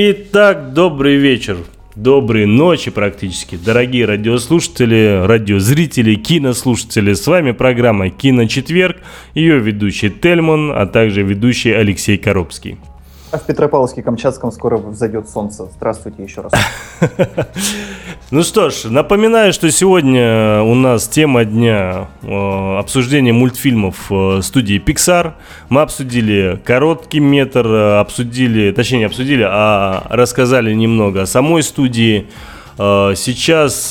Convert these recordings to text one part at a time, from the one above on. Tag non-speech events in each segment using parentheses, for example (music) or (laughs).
Итак, добрый вечер, доброй ночи практически, дорогие радиослушатели, радиозрители, кинослушатели. С вами программа «Киночетверг», ее ведущий Тельман, а также ведущий Алексей Коробский. А в Петропавловске-Камчатском скоро взойдет солнце. Здравствуйте еще раз. (laughs) Ну что ж, напоминаю, что сегодня у нас тема дня э, обсуждение мультфильмов э, студии Pixar. Мы обсудили короткий метр, э, обсудили, точнее не обсудили, а рассказали немного о самой студии. Сейчас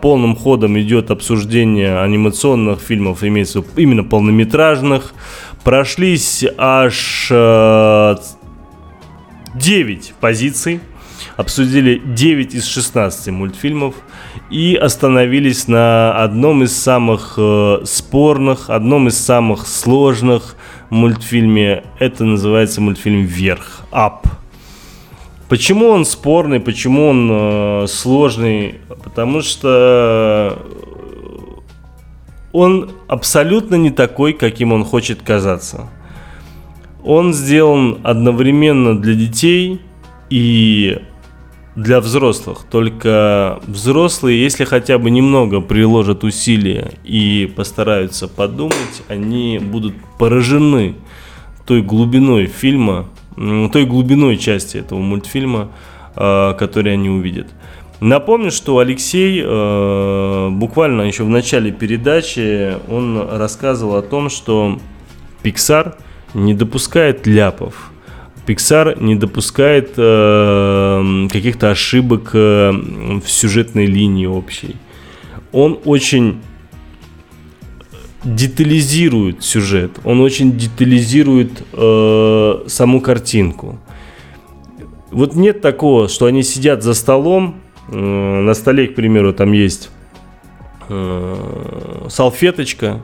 полным ходом идет обсуждение анимационных фильмов, имеется именно полнометражных. Прошлись аж 9 позиций, обсудили 9 из 16 мультфильмов и остановились на одном из самых э, спорных, одном из самых сложных мультфильме. Это называется мультфильм «Вверх», «Up». Почему он спорный, почему он э, сложный? Потому что он абсолютно не такой, каким он хочет казаться. Он сделан одновременно для детей и для взрослых. Только взрослые, если хотя бы немного приложат усилия и постараются подумать, они будут поражены той глубиной фильма, той глубиной части этого мультфильма, а, который они увидят. Напомню, что Алексей э, буквально еще в начале передачи он рассказывал о том, что Pixar – не допускает ляпов. Pixar не допускает э, каких-то ошибок э, в сюжетной линии общей. Он очень детализирует сюжет, он очень детализирует э, саму картинку. Вот нет такого, что они сидят за столом, э, на столе, к примеру, там есть э, салфеточка,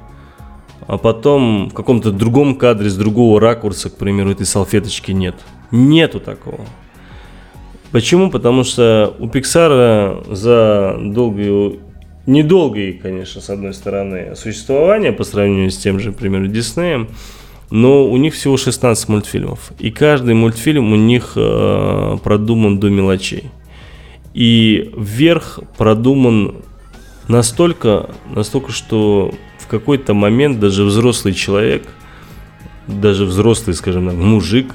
а потом в каком-то другом кадре с другого ракурса, к примеру, этой салфеточки нет. Нету такого. Почему? Потому что у Pixar за долгие, недолгие, конечно, с одной стороны, существование по сравнению с тем же, к примеру, Диснеем, но у них всего 16 мультфильмов. И каждый мультфильм у них э, продуман до мелочей. И вверх продуман настолько, настолько, что в какой-то момент даже взрослый человек, даже взрослый, скажем так, мужик,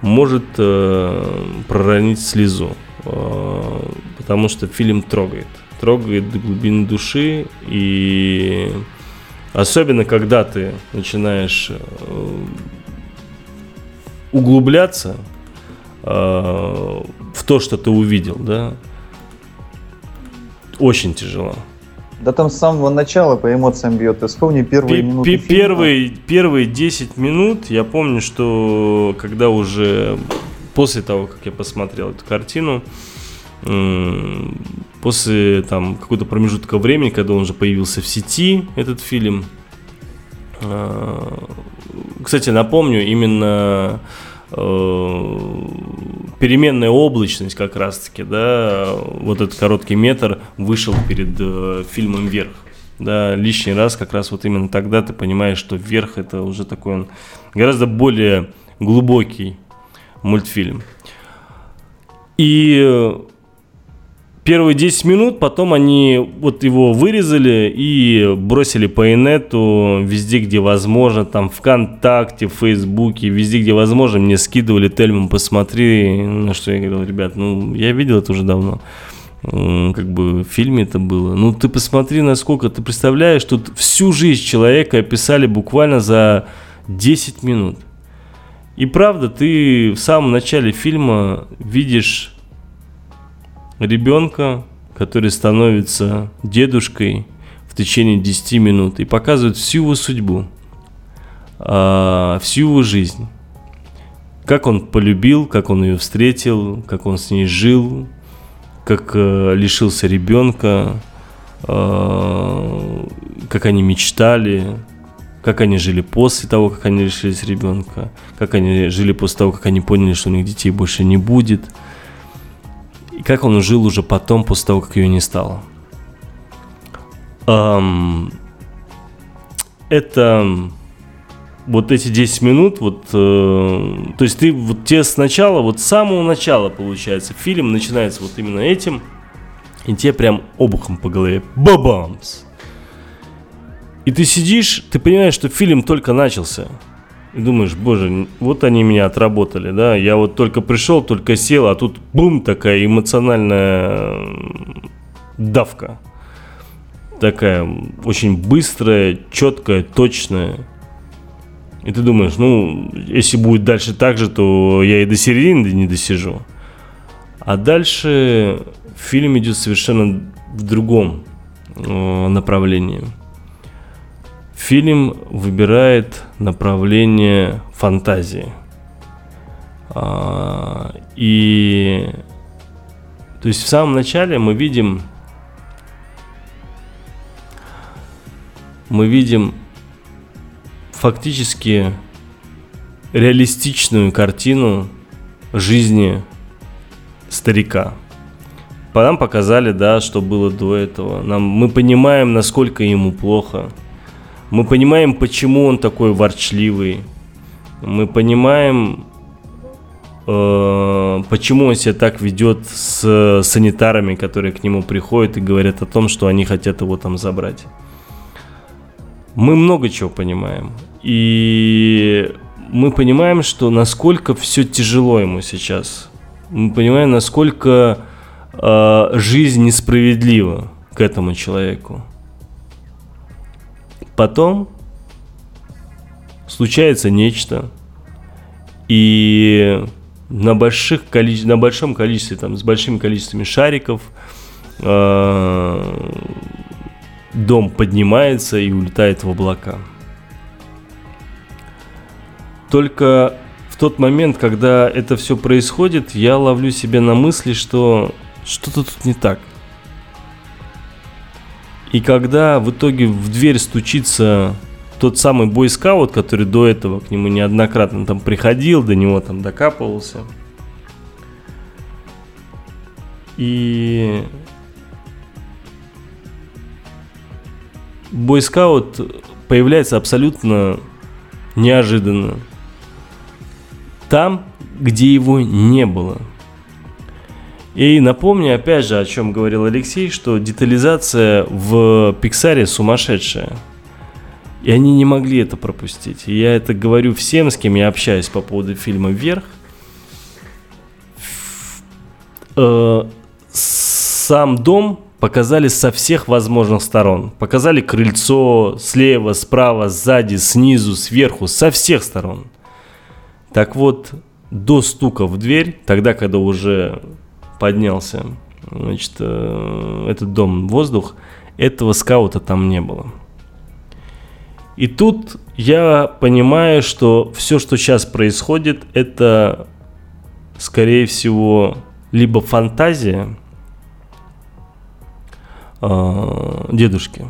может э, проронить слезу, э, потому что фильм трогает, трогает до глубины души, и особенно когда ты начинаешь э, углубляться э, в то, что ты увидел, да, очень тяжело. Да там с самого начала по эмоциям бьет. Ты вспомни первые П- минуты первые, фильма. Первые 10 минут, я помню, что когда уже после того, как я посмотрел эту картину, после там какого-то промежутка времени, когда он уже появился в сети, этот фильм, а, кстати, напомню, именно переменная облачность как раз-таки, да, вот этот короткий метр вышел перед э, фильмом «Вверх». Да, лишний раз как раз вот именно тогда ты понимаешь, что «Вверх» это уже такой он гораздо более глубокий мультфильм. И э, первые 10 минут, потом они вот его вырезали и бросили по инету везде, где возможно, там ВКонтакте, в Фейсбуке, везде, где возможно, мне скидывали Тельман, посмотри, на что я говорил, ребят, ну, я видел это уже давно, как бы в фильме это было. Ну, ты посмотри, насколько, ты представляешь, тут всю жизнь человека описали буквально за 10 минут. И правда, ты в самом начале фильма видишь ребенка, который становится дедушкой в течение 10 минут и показывает всю его судьбу, а, всю его жизнь. Как он полюбил, как он ее встретил, как он с ней жил, как э, лишился ребенка, э, как они мечтали, как они жили после того, как они лишились ребенка, как они жили после того, как они поняли, что у них детей больше не будет – как он жил уже потом, после того, как ее не стало. Эм, это вот эти 10 минут, вот, э, то есть ты вот тебе сначала, вот с самого начала, получается, фильм начинается вот именно этим, и тебе прям обухом по голове. Бабамс! И ты сидишь, ты понимаешь, что фильм только начался. И думаешь, боже, вот они меня отработали, да, я вот только пришел, только сел, а тут бум, такая эмоциональная давка. Такая очень быстрая, четкая, точная. И ты думаешь, ну, если будет дальше так же, то я и до середины не досижу. А дальше фильм идет совершенно в другом э, направлении. Фильм выбирает направление фантазии. А, и то есть в самом начале мы видим мы видим фактически реалистичную картину жизни старика. Нам показали, да, что было до этого. Нам, мы понимаем, насколько ему плохо. Мы понимаем, почему он такой ворчливый. Мы понимаем, э, почему он себя так ведет с санитарами, которые к нему приходят и говорят о том, что они хотят его там забрать. Мы много чего понимаем. И мы понимаем, что насколько все тяжело ему сейчас. Мы понимаем, насколько э, жизнь несправедлива к этому человеку. Потом случается нечто, и на, больших на большом количестве, там, с большими количествами шариков э... дом поднимается и улетает в облака. Только в тот момент, когда это все происходит, я ловлю себя на мысли, что что-то тут не так. И когда в итоге в дверь стучится тот самый бойскаут, который до этого к нему неоднократно там приходил, до него там докапывался. И бойскаут появляется абсолютно неожиданно. Там, где его не было – и напомню, опять же, о чем говорил Алексей, что детализация в Пиксаре сумасшедшая. И они не могли это пропустить. И я это говорю всем, с кем я общаюсь по поводу фильма «Вверх». Э, сам дом показали со всех возможных сторон. Показали крыльцо слева, справа, сзади, снизу, сверху, со всех сторон. Так вот, до стука в дверь, тогда, когда уже поднялся, значит, э, этот дом воздух, этого скаута там не было. И тут я понимаю, что все, что сейчас происходит, это, скорее всего, либо фантазия э, дедушки,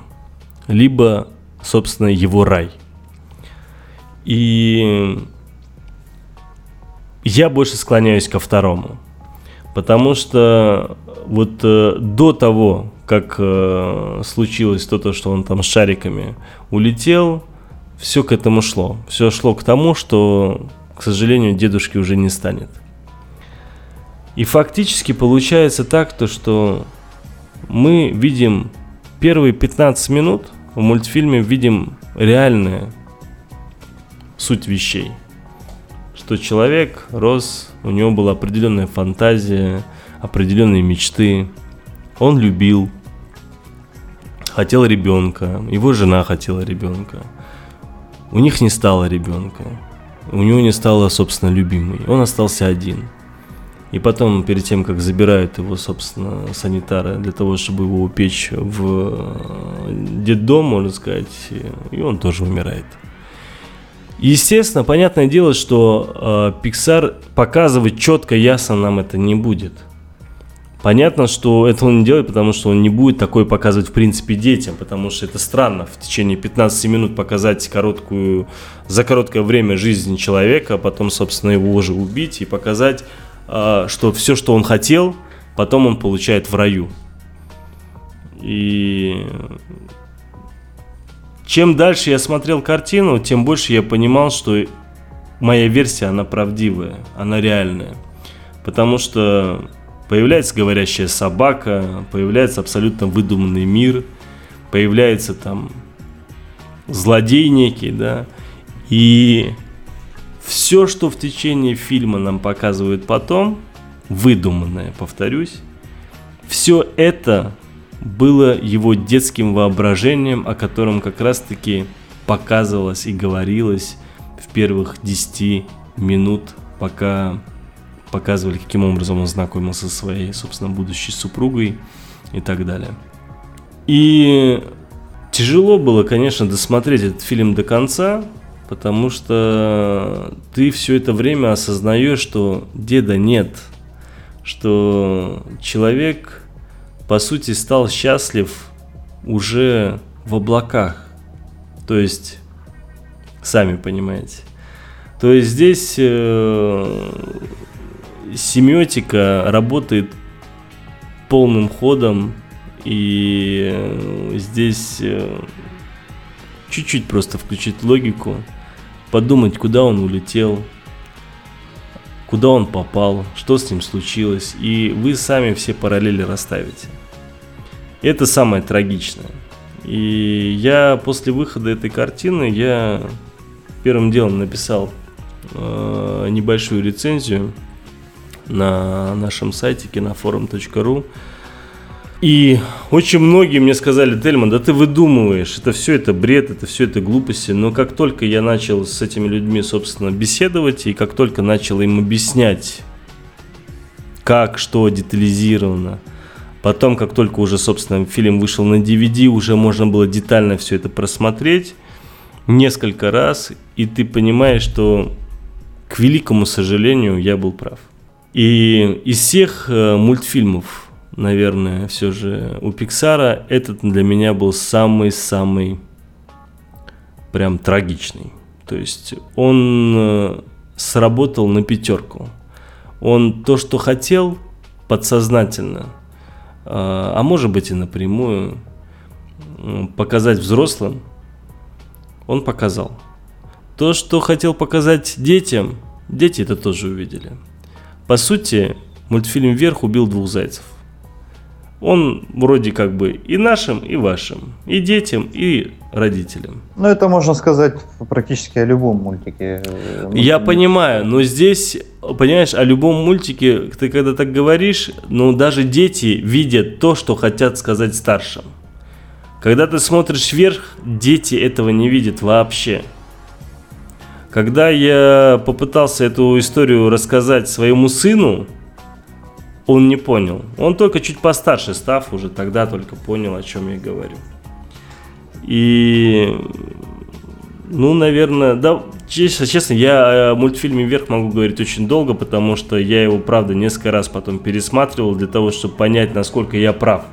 либо, собственно, его рай. И я больше склоняюсь ко второму. Потому что вот э, до того, как э, случилось то, что он там с шариками улетел, все к этому шло. Все шло к тому, что, к сожалению, дедушки уже не станет. И фактически получается так, то, что мы видим первые 15 минут в мультфильме, видим реальную суть вещей что человек рос, у него была определенная фантазия, определенные мечты. Он любил, хотел ребенка, его жена хотела ребенка. У них не стало ребенка. У него не стало, собственно, любимой. Он остался один. И потом, перед тем, как забирают его, собственно, санитары для того, чтобы его упечь в детдом, можно сказать, и он тоже умирает. Естественно, понятное дело, что э, Pixar показывать четко, ясно нам это не будет. Понятно, что это он не делает, потому что он не будет такое показывать в принципе детям, потому что это странно в течение 15 минут показать короткую, за короткое время жизнь человека, а потом, собственно, его уже убить и показать, э, что все, что он хотел, потом он получает в раю. И чем дальше я смотрел картину, тем больше я понимал, что моя версия, она правдивая, она реальная. Потому что появляется говорящая собака, появляется абсолютно выдуманный мир, появляется там злодей некий, да, и все, что в течение фильма нам показывают потом, выдуманное, повторюсь, все это было его детским воображением, о котором как раз-таки показывалось и говорилось в первых 10 минут, пока показывали, каким образом он знакомился со своей, собственно, будущей супругой и так далее. И тяжело было, конечно, досмотреть этот фильм до конца, потому что ты все это время осознаешь, что деда нет, что человек по сути, стал счастлив уже в облаках. То есть, сами понимаете. То есть здесь э, семиотика работает полным ходом, и здесь э, чуть-чуть просто включить логику, подумать, куда он улетел, куда он попал, что с ним случилось, и вы сами все параллели расставите. Это самое трагичное. И я после выхода этой картины, я первым делом написал э, небольшую рецензию на нашем сайте кинофорум.ру. И очень многие мне сказали, Тельман, да ты выдумываешь, это все это бред, это все это глупости. Но как только я начал с этими людьми, собственно, беседовать, и как только начал им объяснять, как, что детализировано, Потом, как только уже, собственно, фильм вышел на DVD, уже можно было детально все это просмотреть несколько раз, и ты понимаешь, что, к великому сожалению, я был прав. И из всех э, мультфильмов, наверное, все же у Пиксара этот для меня был самый-самый прям трагичный. То есть он э, сработал на пятерку. Он то, что хотел, подсознательно – а, а может быть и напрямую показать взрослым, он показал. То, что хотел показать детям, дети это тоже увидели. По сути, мультфильм «Вверх» убил двух зайцев. Он вроде как бы и нашим, и вашим, и детям, и родителям. Ну, это можно сказать практически о любом мультике. Я понимаю, но здесь, понимаешь, о любом мультике, ты когда так говоришь, ну, даже дети видят то, что хотят сказать старшим. Когда ты смотришь вверх, дети этого не видят вообще. Когда я попытался эту историю рассказать своему сыну, он не понял. Он только чуть постарше став, уже тогда только понял, о чем я говорю. И, ну, наверное, да, честно, честно, я о мультфильме «Вверх» могу говорить очень долго, потому что я его, правда, несколько раз потом пересматривал для того, чтобы понять, насколько я прав.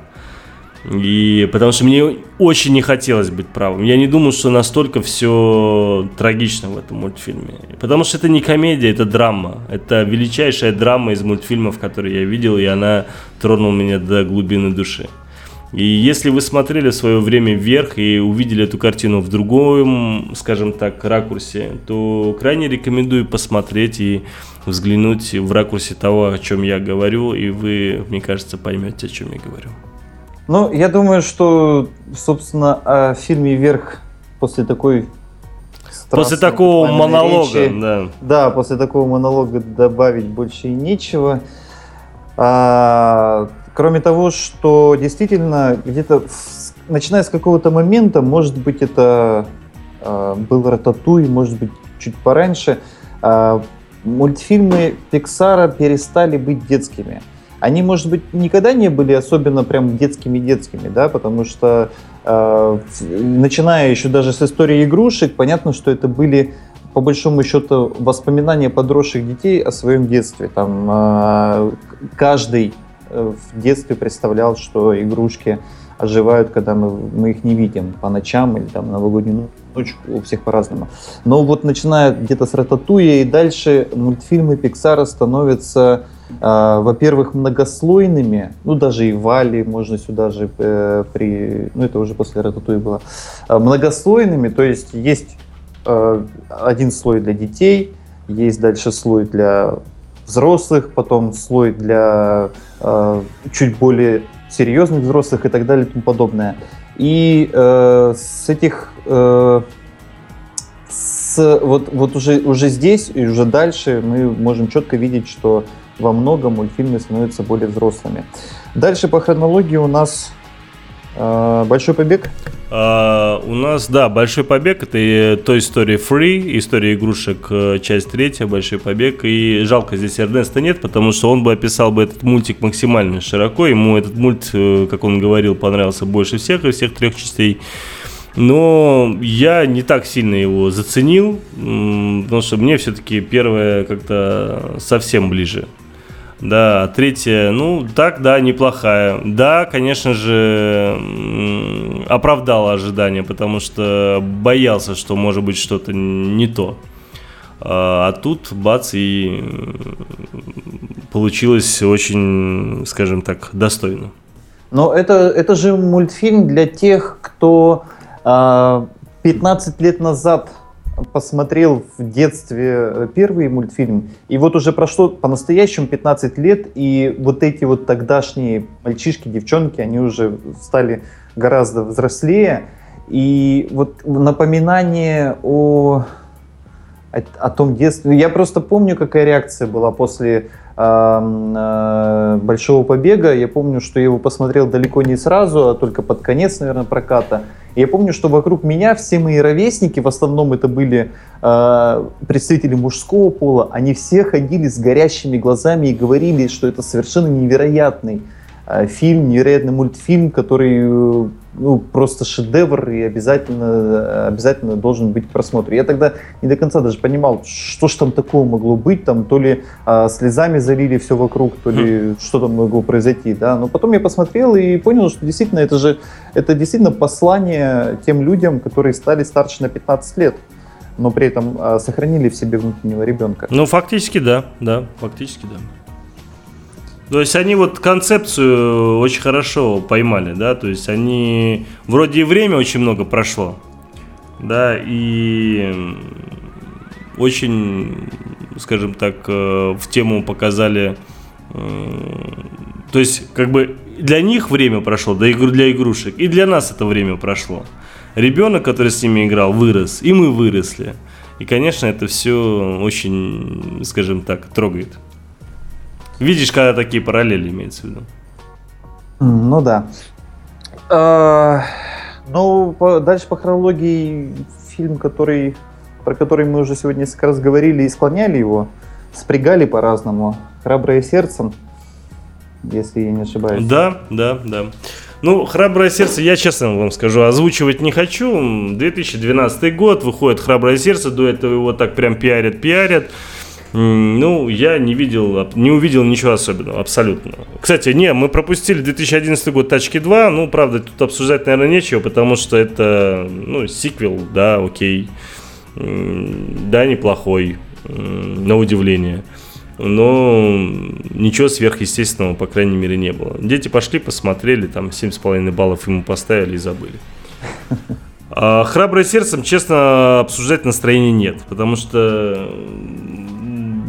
И потому что мне очень не хотелось быть правым. Я не думал, что настолько все трагично в этом мультфильме. Потому что это не комедия, это драма. Это величайшая драма из мультфильмов, которые я видел, и она тронула меня до глубины души. И если вы смотрели в свое время вверх и увидели эту картину в другом, скажем так, ракурсе, то крайне рекомендую посмотреть и взглянуть в ракурсе того, о чем я говорю, и вы, мне кажется, поймете, о чем я говорю. Ну, я думаю, что, собственно, о фильме «Вверх» после такой После такого монолога, речи, да. Да, после такого монолога добавить больше и нечего. А, Кроме того, что действительно где-то начиная с какого-то момента, может быть, это э, был Рататуй, может быть, чуть пораньше, э, мультфильмы Пиксара перестали быть детскими. Они, может быть, никогда не были особенно прям детскими-детскими, да, потому что э, начиная еще даже с истории игрушек, понятно, что это были по большому счету воспоминания подросших детей о своем детстве. Там э, каждый в детстве представлял, что игрушки оживают, когда мы, мы их не видим по ночам или там новогоднюю ночь, у всех по-разному. Но вот начиная где-то с Рататуя и дальше мультфильмы Пиксара становятся э, во-первых, многослойными, ну даже и Вали можно сюда же э, при, ну это уже после Рататуи было, э, многослойными, то есть есть э, один слой для детей, есть дальше слой для взрослых, потом слой для э, чуть более серьезных взрослых и так далее и тому подобное. И э, с этих э, с, вот, вот уже, уже здесь и уже дальше мы можем четко видеть, что во многом мультфильмы становятся более взрослыми. Дальше по хронологии у нас э, Большой побег. Uh, у нас, да, Большой побег это Toy Story Free, история игрушек, э, часть третья, Большой побег. И жалко, здесь Эрнеста нет, потому что он бы описал бы этот мультик максимально широко. Ему этот мульт, э, как он говорил, понравился больше всех из всех трех частей. Но я не так сильно его заценил, потому что мне все-таки первое как-то совсем ближе. Да, третья, ну, так, да, неплохая. Да, конечно же, оправдала ожидания, потому что боялся, что может быть что-то не то. А, а тут бац, и получилось очень, скажем так, достойно. Но это, это же мультфильм для тех, кто 15 а, лет назад посмотрел в детстве э, первый мультфильм, и вот уже прошло по-настоящему 15 лет, и вот эти вот тогдашние мальчишки, девчонки, они уже стали гораздо взрослее, и вот напоминание о, о, том детстве. Я просто помню, какая реакция была после Большого побега. Я помню, что я его посмотрел далеко не сразу, а только под конец, наверное, проката. Я помню, что вокруг меня все мои ровесники, в основном это были э, представители мужского пола, они все ходили с горящими глазами и говорили, что это совершенно невероятный э, фильм, невероятный мультфильм, который э, ну, просто шедевр и обязательно, обязательно должен быть просмотр. Я тогда не до конца даже понимал, что ж там такого могло быть, там то ли а, слезами залили все вокруг, то ли mm. что там могло произойти, да. Но потом я посмотрел и понял, что действительно это же, это действительно послание тем людям, которые стали старше на 15 лет но при этом а, сохранили в себе внутреннего ребенка. Ну, фактически да, да, фактически да. То есть они вот концепцию очень хорошо поймали, да, то есть они вроде и время очень много прошло, да, и очень, скажем так, э, в тему показали, э, то есть как бы для них время прошло, для игрушек, и для нас это время прошло. Ребенок, который с ними играл, вырос, и мы выросли. И, конечно, это все очень, скажем так, трогает. Видишь, когда такие параллели имеется в виду. Ну да. А, ну, дальше по хронологии фильм, который, про который мы уже сегодня несколько раз говорили и склоняли его, спрягали по-разному. «Храброе сердцем», если я не ошибаюсь. Да, да, да. Ну, «Храброе сердце», я честно вам скажу, озвучивать не хочу. 2012 год, выходит «Храброе сердце», до этого его так прям пиарят, пиарят. Ну, я не видел, не увидел ничего особенного, абсолютно. Кстати, не, мы пропустили 2011 год Тачки 2, ну, правда, тут обсуждать, наверное, нечего, потому что это, ну, сиквел, да, окей, да, неплохой, на удивление. Но ничего сверхъестественного, по крайней мере, не было. Дети пошли, посмотрели, там 7,5 баллов ему поставили и забыли. А храброе сердцем, честно, обсуждать настроения нет, потому что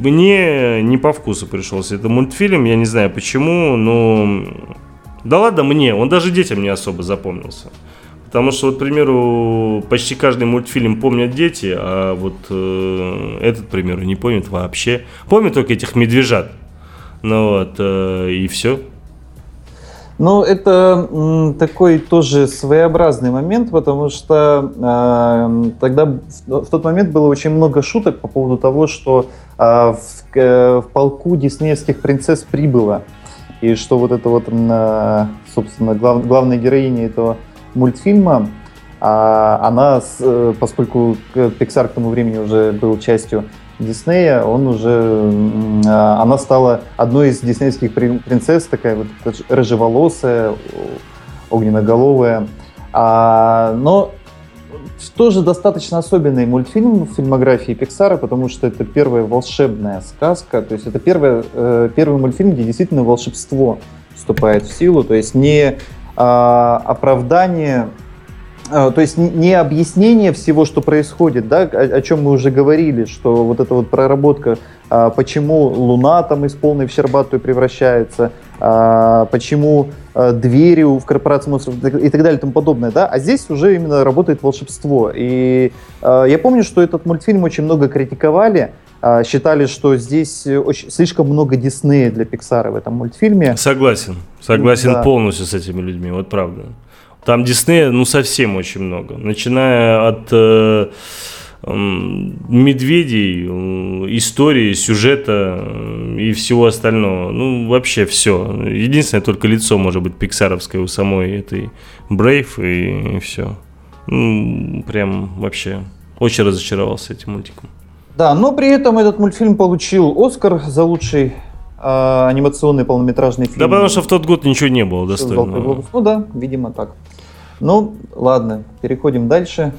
мне не по вкусу пришелся этот мультфильм, я не знаю почему, но... Да ладно мне, он даже детям не особо запомнился. Потому что, вот, к примеру, почти каждый мультфильм помнят дети, а вот э, этот, к примеру, не помнит вообще. Помнит только этих медвежат. Ну вот, э, и все. Ну, это такой тоже своеобразный момент, потому что э, тогда в, в тот момент было очень много шуток по поводу того, что а, в, в полку диснеевских принцесс прибыло. И что вот это вот, собственно, глав, главная героиня этого мультфильма, а, она, э, поскольку Pixar к тому времени уже был частью Диснея, он уже, а, она стала одной из диснеевских принцесс, такая вот рыжеволосая, огненноголовая. А, но тоже достаточно особенный мультфильм в фильмографии Пиксара, потому что это первая волшебная сказка, то есть это первый, э, первый мультфильм, где действительно волшебство вступает в силу, то есть не э, оправдание а, то есть не объяснение всего, что происходит, да, о, о чем мы уже говорили, что вот эта вот проработка, а, почему Луна там из полной в щербатую превращается, а, почему двери в корпорации монстров и так далее и тому подобное, да, а здесь уже именно работает волшебство. И я помню, что этот мультфильм очень много критиковали, считали, что здесь очень, слишком много Диснея для Пиксара в этом мультфильме. Согласен, согласен да. полностью с этими людьми, вот правда. Там Диснея, ну, совсем очень много. Начиная от э, медведей, э, истории, сюжета э, и всего остального. Ну, вообще все. Единственное, только лицо может быть пиксаровское у самой этой Брейв и, и все. Ну, прям вообще очень разочаровался этим мультиком. Да, но при этом этот мультфильм получил Оскар за лучший э, анимационный полнометражный фильм. Да, потому что в тот год ничего не было достойного. Ну да, видимо так. Ну, ладно, переходим дальше.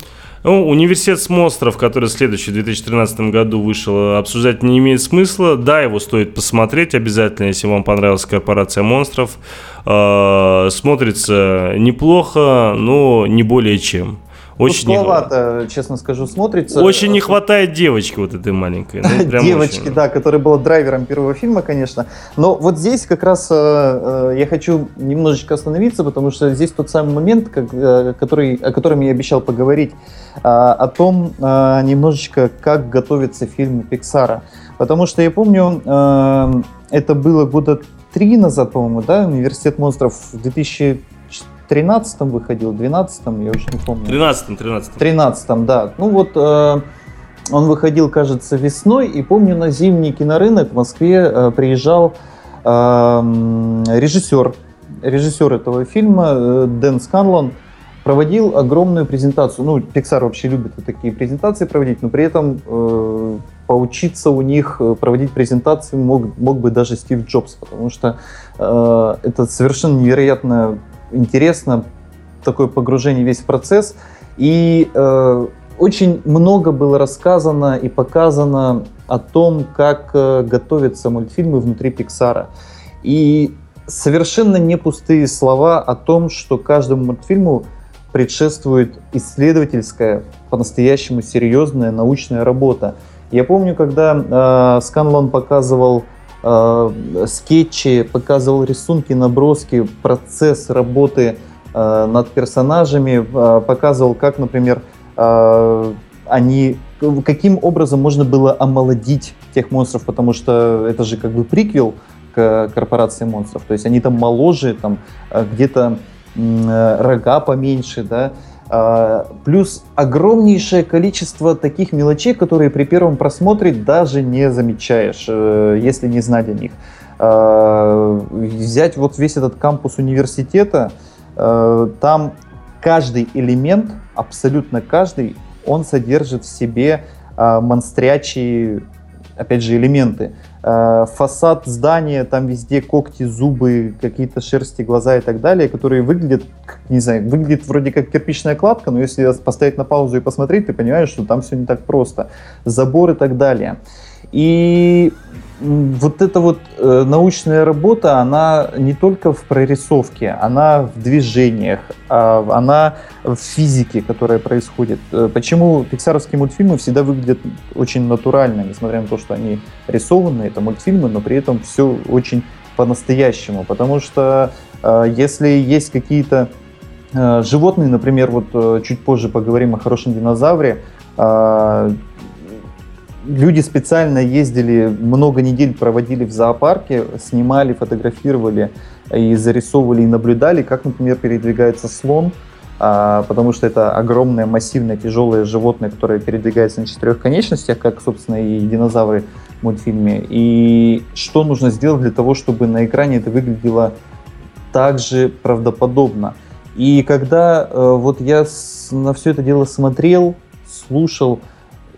Ну, университет с монстров, который следующий в 2013 году вышел, обсуждать не имеет смысла. Да, его стоит посмотреть обязательно, если вам понравилась корпорация монстров. Э, смотрится неплохо, но не более чем. Очень Пустовато, не... честно скажу, смотрится. Очень не хватает девочки вот этой маленькой. Ну, (laughs) девочки, очень... да, которая была драйвером первого фильма, конечно. Но вот здесь как раз э, э, я хочу немножечко остановиться, потому что здесь тот самый момент, как, э, который, о котором я обещал поговорить, э, о том э, немножечко, как готовится фильм Пиксара. Потому что я помню, э, это было года три назад, по-моему, да, «Университет монстров» в 2000 13-м выходил, 12-м, я уже не помню. 13-м, 13-м. 13-м, да. Ну вот э, он выходил, кажется, весной, и помню, на зимний кинорынок в Москве э, приезжал э, режиссер, режиссер этого фильма э, Дэн Сканлон, проводил огромную презентацию. Ну, Pixar вообще любит такие презентации проводить, но при этом э, поучиться у них э, проводить презентации мог, мог бы даже Стив Джобс, потому что э, это совершенно невероятная интересно, такое погружение весь в процесс. И э, очень много было рассказано и показано о том, как э, готовятся мультфильмы внутри Пиксара. И совершенно не пустые слова о том, что каждому мультфильму предшествует исследовательская, по-настоящему серьезная научная работа. Я помню, когда э, Сканлон показывал Э, скетчи, показывал рисунки, наброски, процесс работы э, над персонажами, э, показывал, как, например, они, каким образом можно было омолодить тех монстров, потому что это же как бы приквел к корпорации монстров, то есть они там моложе, там где-то рога поменьше, да, плюс огромнейшее количество таких мелочей, которые при первом просмотре даже не замечаешь, э, если не знать о них. А, взять вот весь этот кампус университета, э, там каждый элемент, абсолютно каждый, он содержит в себе а, монстрячие, опять же, элементы. Э, фасад здания, там везде когти, зубы, какие-то шерсти, глаза и так далее, которые выглядят, не знаю, выглядит вроде как кирпичная кладка, но если поставить на паузу и посмотреть, ты понимаешь, что там все не так просто. Забор и так далее. И вот эта вот э, научная работа, она не только в прорисовке, она в движениях, э, она в физике, которая происходит. Э, почему пиксаровские мультфильмы всегда выглядят очень натурально, несмотря на то, что они рисованы, это мультфильмы, но при этом все очень по-настоящему. Потому что э, если есть какие-то животные, например, вот чуть позже поговорим о хорошем динозавре, люди специально ездили, много недель проводили в зоопарке, снимали, фотографировали и зарисовывали и наблюдали, как, например, передвигается слон, а, потому что это огромное, массивное, тяжелое животное, которое передвигается на четырех конечностях, как, собственно, и динозавры в мультфильме. И что нужно сделать для того, чтобы на экране это выглядело также правдоподобно. И когда э, вот я с, на все это дело смотрел, слушал,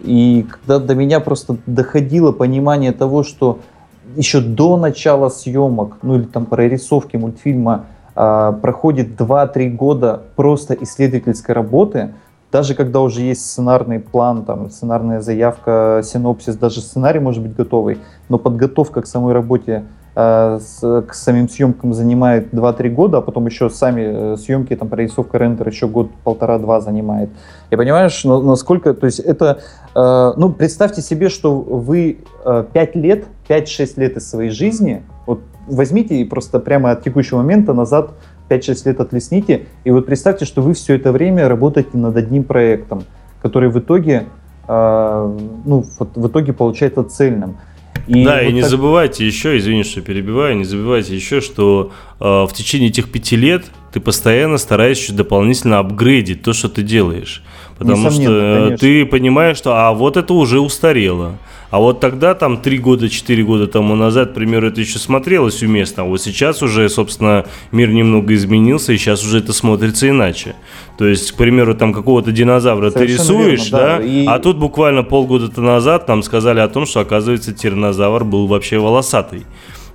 и когда до меня просто доходило понимание того, что еще до начала съемок, ну или там прорисовки мультфильма, э, проходит 2-3 года просто исследовательской работы, даже когда уже есть сценарный план, там, сценарная заявка, синопсис, даже сценарий может быть готовый, но подготовка к самой работе с, к самим съемкам занимает 2-3 года, а потом еще сами э, съемки, там, прорисовка, рендер еще год, полтора-два занимает. И понимаешь, насколько, то есть это, э, ну, представьте себе, что вы э, 5 лет, 5-6 лет из своей жизни, вот возьмите и просто прямо от текущего момента назад 5-6 лет отлесните, и вот представьте, что вы все это время работаете над одним проектом, который в итоге, э, ну, вот в итоге получается цельным. И да, вот и не так... забывайте еще, извини, что перебиваю, не забывайте еще, что э, в течение этих пяти лет ты постоянно стараешься дополнительно апгрейдить то, что ты делаешь. Потому что конечно. ты понимаешь, что а вот это уже устарело. А вот тогда, там, три года, четыре года тому назад, к примеру, это еще смотрелось уместно, а вот сейчас уже, собственно, мир немного изменился, и сейчас уже это смотрится иначе. То есть, к примеру, там какого-то динозавра Совершенно ты рисуешь, верно, да, да и... а тут буквально полгода назад там сказали о том, что, оказывается, тиранозавр был вообще волосатый.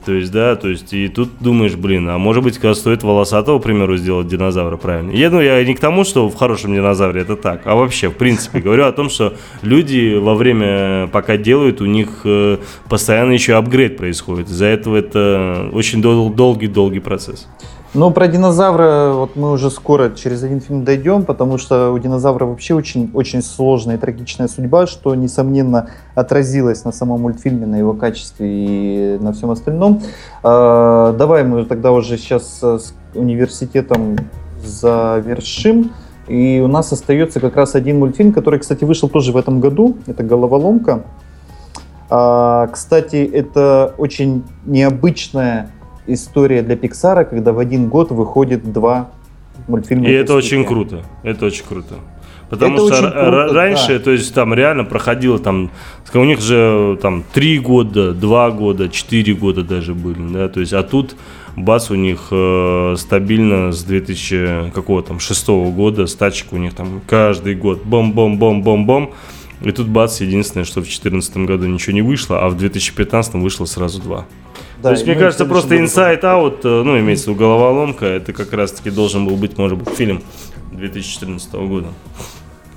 То есть, да, то есть, и тут думаешь, блин, а может быть, когда стоит волосатого, к примеру, сделать динозавра правильно. Я, ну, я не к тому, что в хорошем динозавре это так, а вообще, в принципе, говорю о том, что люди во время, пока делают, у них э, постоянно еще апгрейд происходит. Из-за этого это очень долгий-долгий процесс. Ну, про динозавра вот мы уже скоро через один фильм дойдем, потому что у динозавра вообще очень, очень сложная и трагичная судьба, что, несомненно, отразилось на самом мультфильме, на его качестве и на всем остальном. А, давай мы тогда уже сейчас с университетом завершим. И у нас остается как раз один мультфильм, который, кстати, вышел тоже в этом году. Это «Головоломка». А, кстати, это очень необычная история для Пиксара, когда в один год выходит два мультфильма. И это очень круто. Это очень круто. Потому это что круто, раньше, да. то есть там реально проходило там, у них же там три года, два года, четыре года даже были, да, то есть, а тут бас у них э, стабильно с 2000 какого там шестого года, стачек у них там каждый год, бом-бом-бом-бом-бом, и тут бац, единственное, что в 2014 году ничего не вышло, а в 2015 вышло сразу два. Да, То есть, мне кажется, просто Inside Out, э, ну, имеется в виду головоломка, это как раз-таки должен был быть, может быть, фильм 2014 года.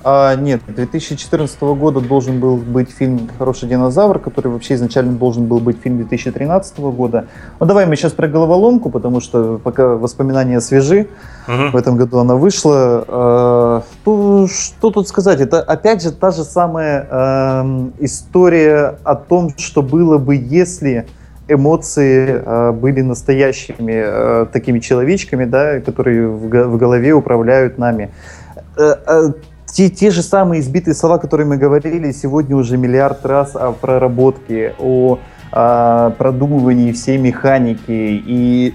А, нет, 2014 года должен был быть фильм «Хороший динозавр», который вообще изначально должен был быть фильм 2013 года. Ну давай мы сейчас про головоломку, потому что пока воспоминания свежи. Uh-huh. В этом году она вышла. А, ну, что тут сказать? Это опять же та же самая э, история о том, что было бы, если эмоции э, были настоящими э, такими человечками, да, которые в, в голове управляют нами. Э, э, те, те же самые избитые слова, которые мы говорили сегодня уже миллиард раз о проработке, о, о продумывании всей механики. И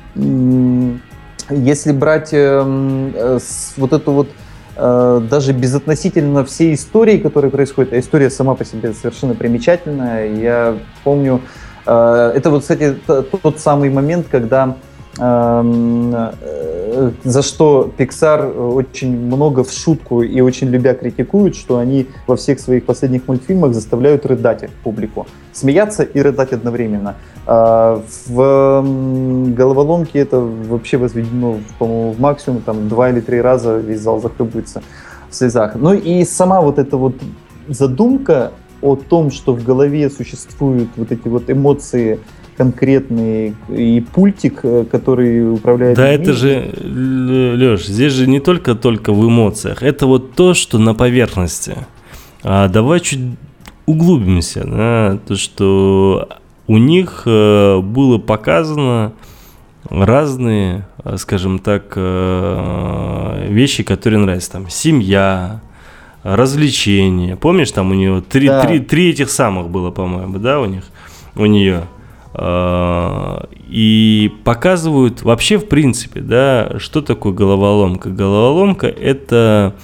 если брать эм, э, вот эту вот э, даже безотносительно всей истории, которая происходит, а история сама по себе совершенно примечательная. Я помню, Э, это вот, кстати, тот самый момент, когда эм, э, за что Pixar очень много в шутку и очень любя критикуют, что они во всех своих последних мультфильмах заставляют рыдать публику. Смеяться и рыдать одновременно. А в головоломке это вообще возведено, по-моему, в максимум, там два или три раза весь зал захлебывается в слезах. Ну и сама вот эта вот задумка о том, что в голове существуют вот эти вот эмоции конкретные и пультик, э, который управляет. Да, людьми. это же, Леш, здесь же не только только в эмоциях, это вот то, что на поверхности. А давай чуть углубимся, да, то что у них э, было показано разные, э, скажем так, вещи, которые нравятся. Там семья, развлечения. Помнишь, там у нее три, да. три, три этих самых было, по-моему, да, у них, у нее. А, и показывают вообще, в принципе, да, что такое головоломка. Головоломка – это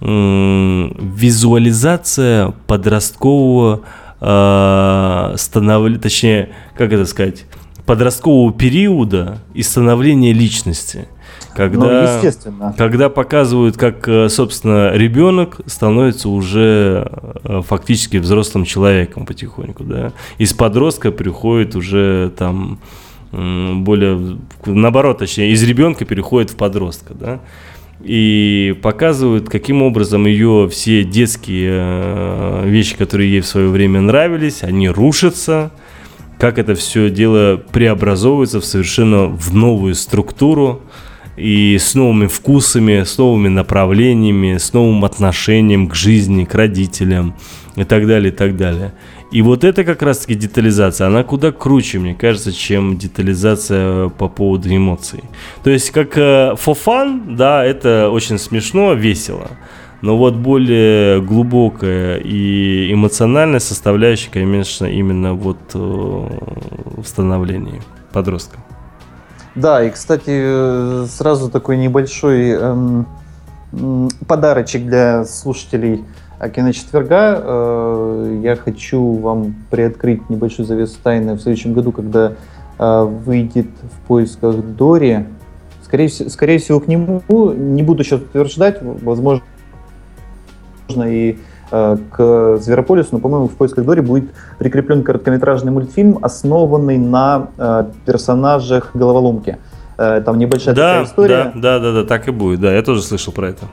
визуализация подросткового э, становления, точнее, как это сказать, подросткового периода и становления личности – когда, ну, естественно. Когда показывают, как, э, собственно, ребенок становится уже э, фактически взрослым человеком потихоньку, да. Из подростка приходит уже там более, наоборот, точнее, из ребенка переходит в подростка, да. и показывают, каким образом ее все детские э, вещи, которые ей в свое время нравились, они рушатся, как это все дело преобразовывается в совершенно в новую структуру и с новыми вкусами, с новыми направлениями, с новым отношением к жизни, к родителям и так далее, и так далее. И вот это как раз-таки детализация, она куда круче, мне кажется, чем детализация по поводу эмоций. То есть как э, for fun, да, это очень смешно, весело. Но вот более глубокая и эмоциональная составляющая, конечно, именно вот э, в становлении подростка. Да, и, кстати, э, сразу такой небольшой эм, подарочек для слушателей киночетверга. Э, я хочу вам приоткрыть небольшую завесу тайны в следующем году, когда э, выйдет в поисках Дори. Скорее, скорее всего, к нему, не буду сейчас утверждать, возможно, и к Зверополису, но, по-моему, в поисках Дори будет прикреплен короткометражный мультфильм, основанный на персонажах головоломки. Там небольшая да, такая история. Да, да, да, да, так и будет. Да, я тоже слышал про это.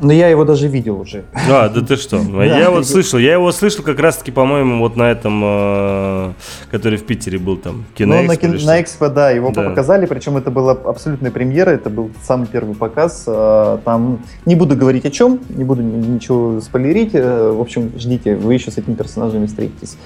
Но я его даже видел уже. А, да ты что? (laughs) Я вот слышал, я его слышал как раз-таки, по-моему, вот на этом, э, который в Питере был там, киноэкспо. Ну, на Экспо, да, его показали, причем это была абсолютная премьера, это был самый первый показ. Э, там, не буду говорить о чем, не буду ничего спойлерить, э, в общем, ждите, вы еще с этими персонажами встретитесь.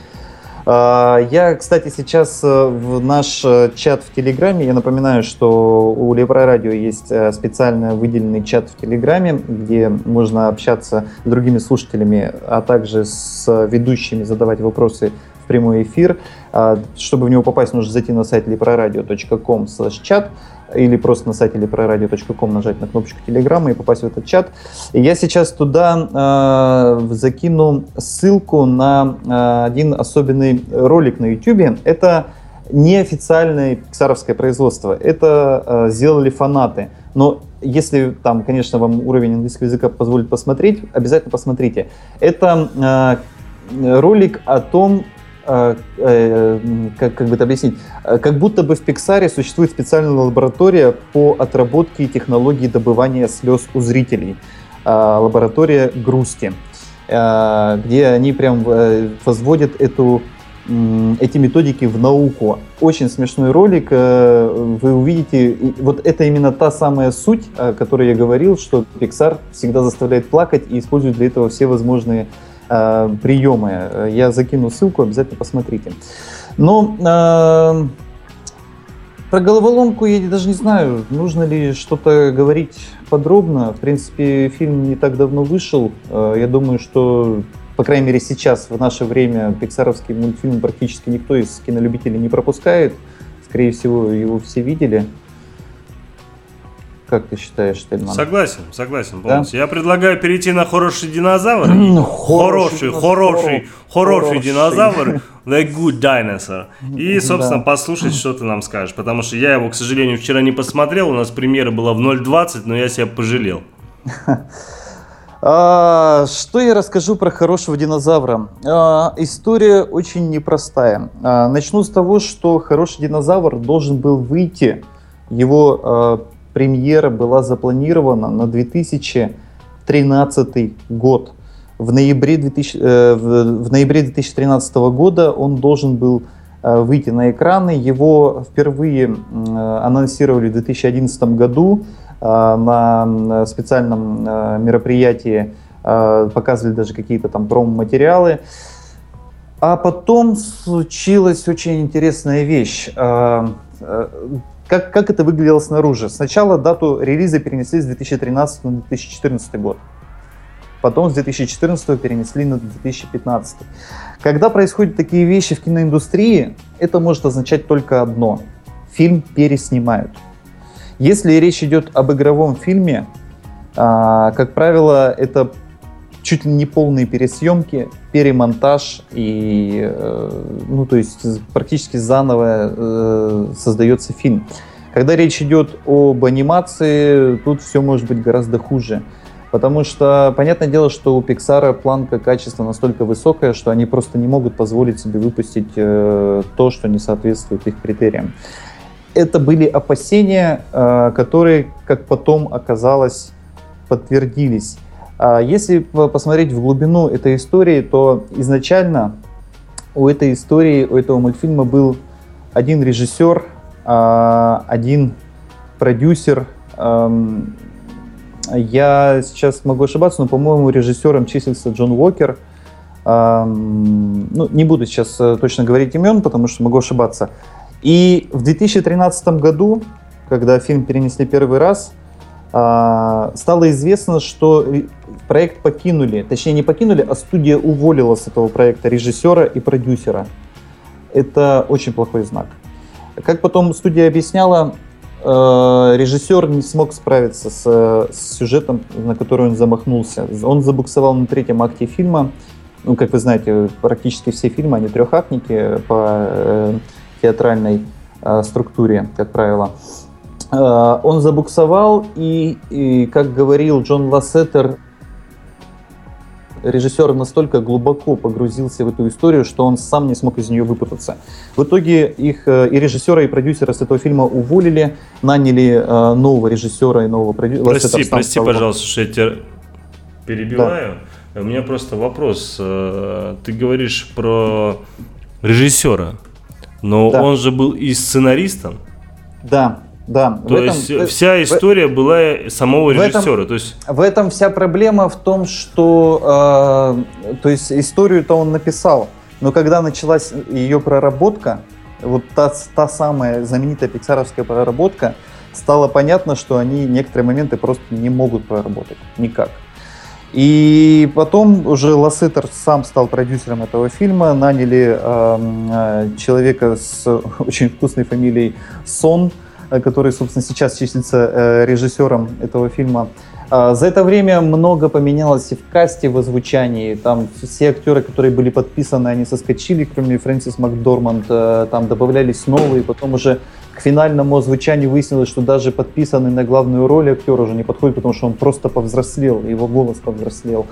А, я, кстати, сейчас э, в наш э, чат в Телеграме, я напоминаю, что у Левро Радио есть э, специально выделенный чат в Телеграме, где можно общаться с другими слушателями, а также с ведущими, задавать вопросы в прямой эфир. А, чтобы в него попасть, нужно зайти на сайт leproradio.com чат или просто на сайте leproradio.com нажать на кнопочку Телеграма и попасть в этот чат. И я сейчас туда э, закину ссылку на э, один особенный ролик на YouTube. Это неофициальное пиксаровское производство. Это э, сделали фанаты. Но если там, конечно, вам уровень английского языка позволит посмотреть, обязательно посмотрите. Это э, ролик о том, как, как бы это объяснить, а, как будто бы в Pixar существует специальная лаборатория по отработке технологии добывания слез у зрителей, лаборатория грусти, где они прям э, возводят эту эти методики в науку. Очень смешной ролик. Э, вы увидите, вот это именно та самая суть, о которой я говорил, что Pixar всегда заставляет плакать и использует для этого все возможные э, приемы. Я закину ссылку, обязательно посмотрите. Но э, про головоломку я даже не знаю, нужно ли что-то говорить подробно. В принципе, фильм не так давно вышел. Э, я думаю, что, по крайней мере, сейчас, в наше время, пиксаровский мультфильм практически никто из кинолюбителей не пропускает. Скорее всего, его все видели. Как ты считаешь, Тельман? Согласен, согласен полностью. Да? Я предлагаю перейти на хороший динозавр. Хороший, хороший, хороший динозавр. (laughs) The Good Dinosaur. И, собственно, послушать, что ты нам скажешь. Потому что я его, к сожалению, вчера не посмотрел. У нас премьера была в 0.20, но я себя пожалел. (laughs) А, что я расскажу про хорошего динозавра? А, история очень непростая. А, начну с того, что хороший динозавр должен был выйти. Его премьера была запланирована на 2013 год. В ноябре, 2000, э, в, ноябре 2013 года он должен был э, выйти на экраны. Его впервые э, анонсировали в 2011 году э, на специальном э, мероприятии, э, показывали даже какие-то там промо-материалы. А потом случилась очень интересная вещь. Как, как это выглядело снаружи? Сначала дату релиза перенесли с 2013 на 2014 год. Потом с 2014 перенесли на 2015. Когда происходят такие вещи в киноиндустрии, это может означать только одно. Фильм переснимают. Если речь идет об игровом фильме, а, как правило, это чуть ли не полные пересъемки, перемонтаж и, э, ну, то есть практически заново э, создается фильм. Когда речь идет об анимации, тут все может быть гораздо хуже. Потому что, понятное дело, что у Pixar планка качества настолько высокая, что они просто не могут позволить себе выпустить э, то, что не соответствует их критериям. Это были опасения, э, которые, как потом оказалось, подтвердились. А если посмотреть в глубину этой истории, то изначально у этой истории, у этого мультфильма был один режиссер, а, один продюсер. Я сейчас могу ошибаться, но, по-моему, режиссером числился Джон Уокер. Ну, не буду сейчас э, точно говорить имен, потому что могу ошибаться. И в 2013 году, когда фильм перенесли первый раз, а, стало известно, что проект покинули, точнее не покинули, а студия уволила с этого проекта режиссера и продюсера. Это очень плохой знак. Как потом студия объясняла, э, режиссер не смог справиться с, сюжетом, на который он замахнулся. Он забуксовал на третьем акте фильма. Ну, как вы знаете, практически все фильмы, они трехактники по э, театральной э, структуре, как правило. Он забуксовал, и, и, как говорил Джон Лассетер, режиссер настолько глубоко погрузился в эту историю, что он сам не смог из нее выпутаться. В итоге их э, и режиссера, и продюсера с этого фильма уволили, наняли э, нового режиссера и нового продюсера. Прости, прости, пожалуйста, что я тебя перебиваю. Да. У меня просто вопрос. Ты говоришь про режиссера, но да. он же был и сценаристом. Да, да. То этом, есть вся история в, была самого режиссера. В этом, то есть... в этом вся проблема в том, что э, то есть историю-то он написал, но когда началась ее проработка, вот та, та самая знаменитая пиксаровская проработка, стало понятно, что они некоторые моменты просто не могут проработать никак. И потом уже Лассетер сам стал продюсером этого фильма, наняли э, человека с очень вкусной фамилией Сон, Э, который, собственно, сейчас числится э, режиссером этого фильма. А, за это время много поменялось и в касте, в озвучании. Там все актеры, которые были подписаны, они соскочили, кроме Фрэнсис Макдорманд. Э, там добавлялись новые. Потом уже к финальному озвучанию выяснилось, что даже подписанный на главную роль актер уже не подходит, потому что он просто повзрослел, его голос повзрослел.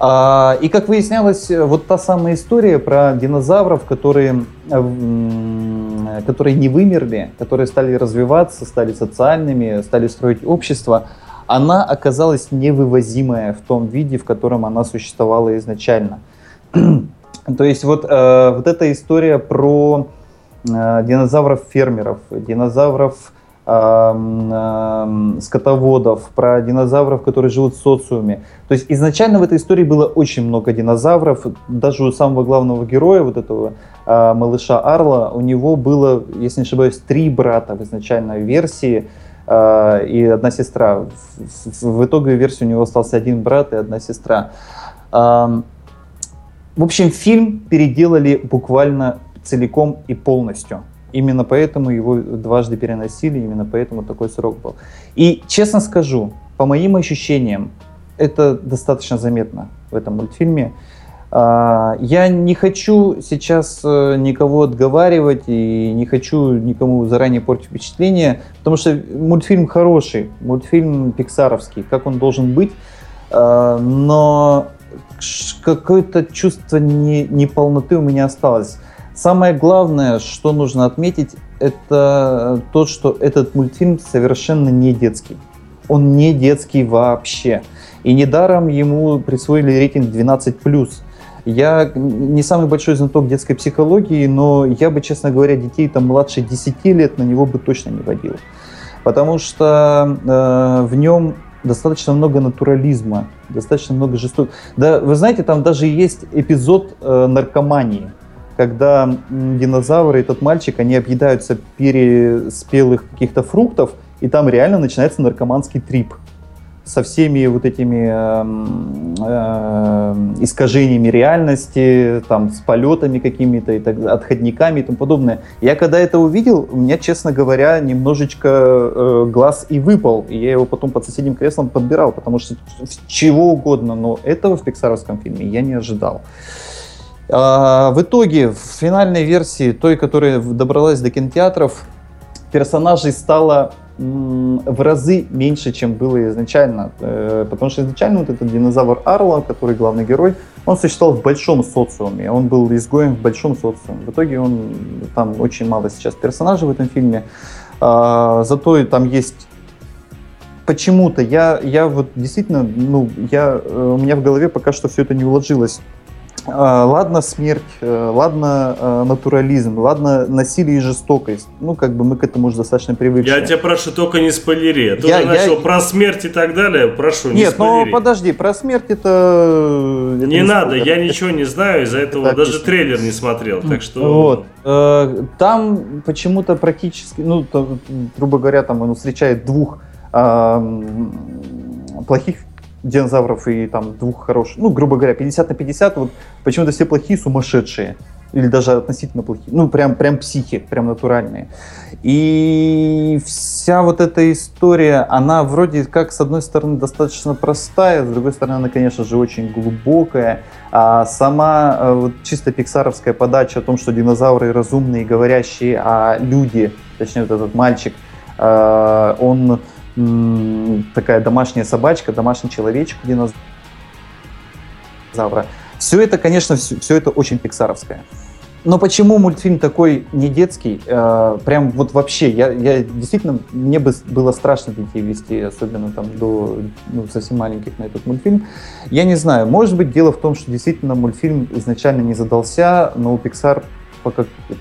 А, и как выяснялось, вот та самая история про динозавров, которые, которые не вымерли, которые стали развиваться, стали социальными, стали строить общество, она оказалась невывозимая в том виде, в котором она существовала изначально. (clears throat) То есть вот, э, вот эта история про э, динозавров-фермеров, динозавров скотоводов, про динозавров, которые живут в социуме. То есть изначально в этой истории было очень много динозавров. Даже у самого главного героя, вот этого э, малыша Арла, у него было, если не ошибаюсь, три брата в изначальной версии э, и одна сестра. В, итоге версии у него остался один брат и одна сестра. В общем, фильм переделали буквально целиком и полностью. Именно поэтому его дважды переносили, именно поэтому такой срок был. И честно скажу, по моим ощущениям, это достаточно заметно в этом мультфильме. А, я не хочу сейчас э, никого отговаривать и не хочу никому заранее портить впечатление, потому что мультфильм хороший, мультфильм пиксаровский, как он должен быть, а, но какое-то чувство неполноты у меня осталось. Самое главное, что нужно отметить, это то, что этот мультфильм совершенно не детский. Он не детский вообще. И недаром ему присвоили рейтинг 12+. Я не самый большой знаток детской психологии, но я бы, честно говоря, детей там младше 10 лет на него бы точно не водил. Потому что э, в нем достаточно много натурализма, достаточно много жестокости. Да, вы знаете, там даже есть эпизод э, наркомании когда динозавры и тот мальчик, они объедаются переспелых каких-то фруктов, и там реально начинается наркоманский трип со всеми вот этими э, э, искажениями реальности, там, с полетами какими-то, и так, отходниками и тому подобное. Я когда это увидел, у меня, честно говоря, немножечко э, глаз и выпал, и я его потом под соседним креслом подбирал, потому что чего угодно, но этого в пиксаровском фильме я не ожидал. А, в итоге, в финальной версии, той, которая добралась до кинотеатров, персонажей стало в разы меньше, чем было изначально. Э, потому что изначально вот этот динозавр Арла, который главный герой, он существовал в большом социуме, он был изгоем в большом социуме. В итоге он, там очень мало сейчас персонажей в этом фильме. А, зато там есть почему-то я, я вот действительно, ну, я, э, у меня в голове пока что все это не уложилось. А, ладно смерть, э, ладно э, натурализм, ладно насилие и жестокость. Ну, как бы мы к этому уже достаточно привыкли. Я тебя прошу, только не спойлери. Ты я, уже начал я... про смерть и так далее, прошу, не Нет, ну подожди, про смерть это... это не, не надо, я ничего не знаю, из-за этого так, даже трейлер не смотрел, так что... Вот. Э, там почему-то практически, ну, грубо говоря, там он встречает двух плохих динозавров и там двух хороших, ну, грубо говоря, 50 на 50, вот почему-то все плохие сумасшедшие. Или даже относительно плохие. Ну, прям, прям психи, прям натуральные. И вся вот эта история, она вроде как, с одной стороны, достаточно простая, с другой стороны, она, конечно же, очень глубокая. А сама э, вот, чисто пиксаровская подача о том, что динозавры разумные, говорящие, а люди, точнее, вот этот мальчик, э, он такая домашняя собачка, домашний человечек динозавра. Все это, конечно, все, все это очень пиксаровское. Но почему мультфильм такой не детский? Э, прям вот вообще, я, я действительно, мне бы было страшно детей вести, особенно там до ну, совсем маленьких на этот мультфильм. Я не знаю, может быть дело в том, что действительно мультфильм изначально не задался, но у Pixar по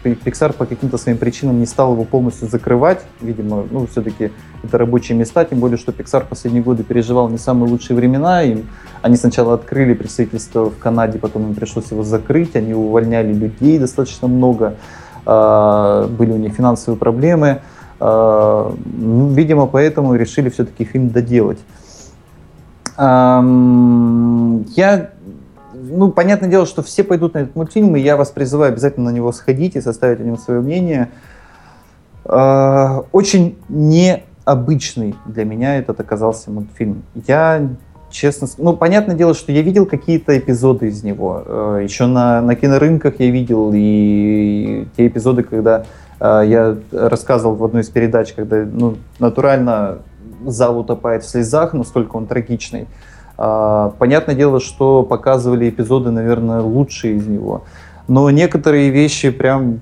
Pixar по каким-то своим причинам не стал его полностью закрывать. Видимо, ну, все-таки это рабочие места, тем более, что Pixar последние годы переживал не самые лучшие времена. Им, они сначала открыли представительство в Канаде, потом им пришлось его закрыть, они увольняли людей достаточно много, э, были у них финансовые проблемы. Э, видимо, поэтому решили все-таки фильм доделать. Я ну, понятное дело, что все пойдут на этот мультфильм, и я вас призываю обязательно на него сходить и составить о нем свое мнение. А, очень необычный для меня этот оказался мультфильм. Я честно, ну, понятное дело, что я видел какие-то эпизоды из него. А, Еще на, на кинорынках я видел и те эпизоды, когда а, я рассказывал в одной из передач, когда ну, натурально зал утопает в слезах, настолько он трагичный. А, понятное дело, что показывали эпизоды, наверное, лучшие из него. Но некоторые вещи прям,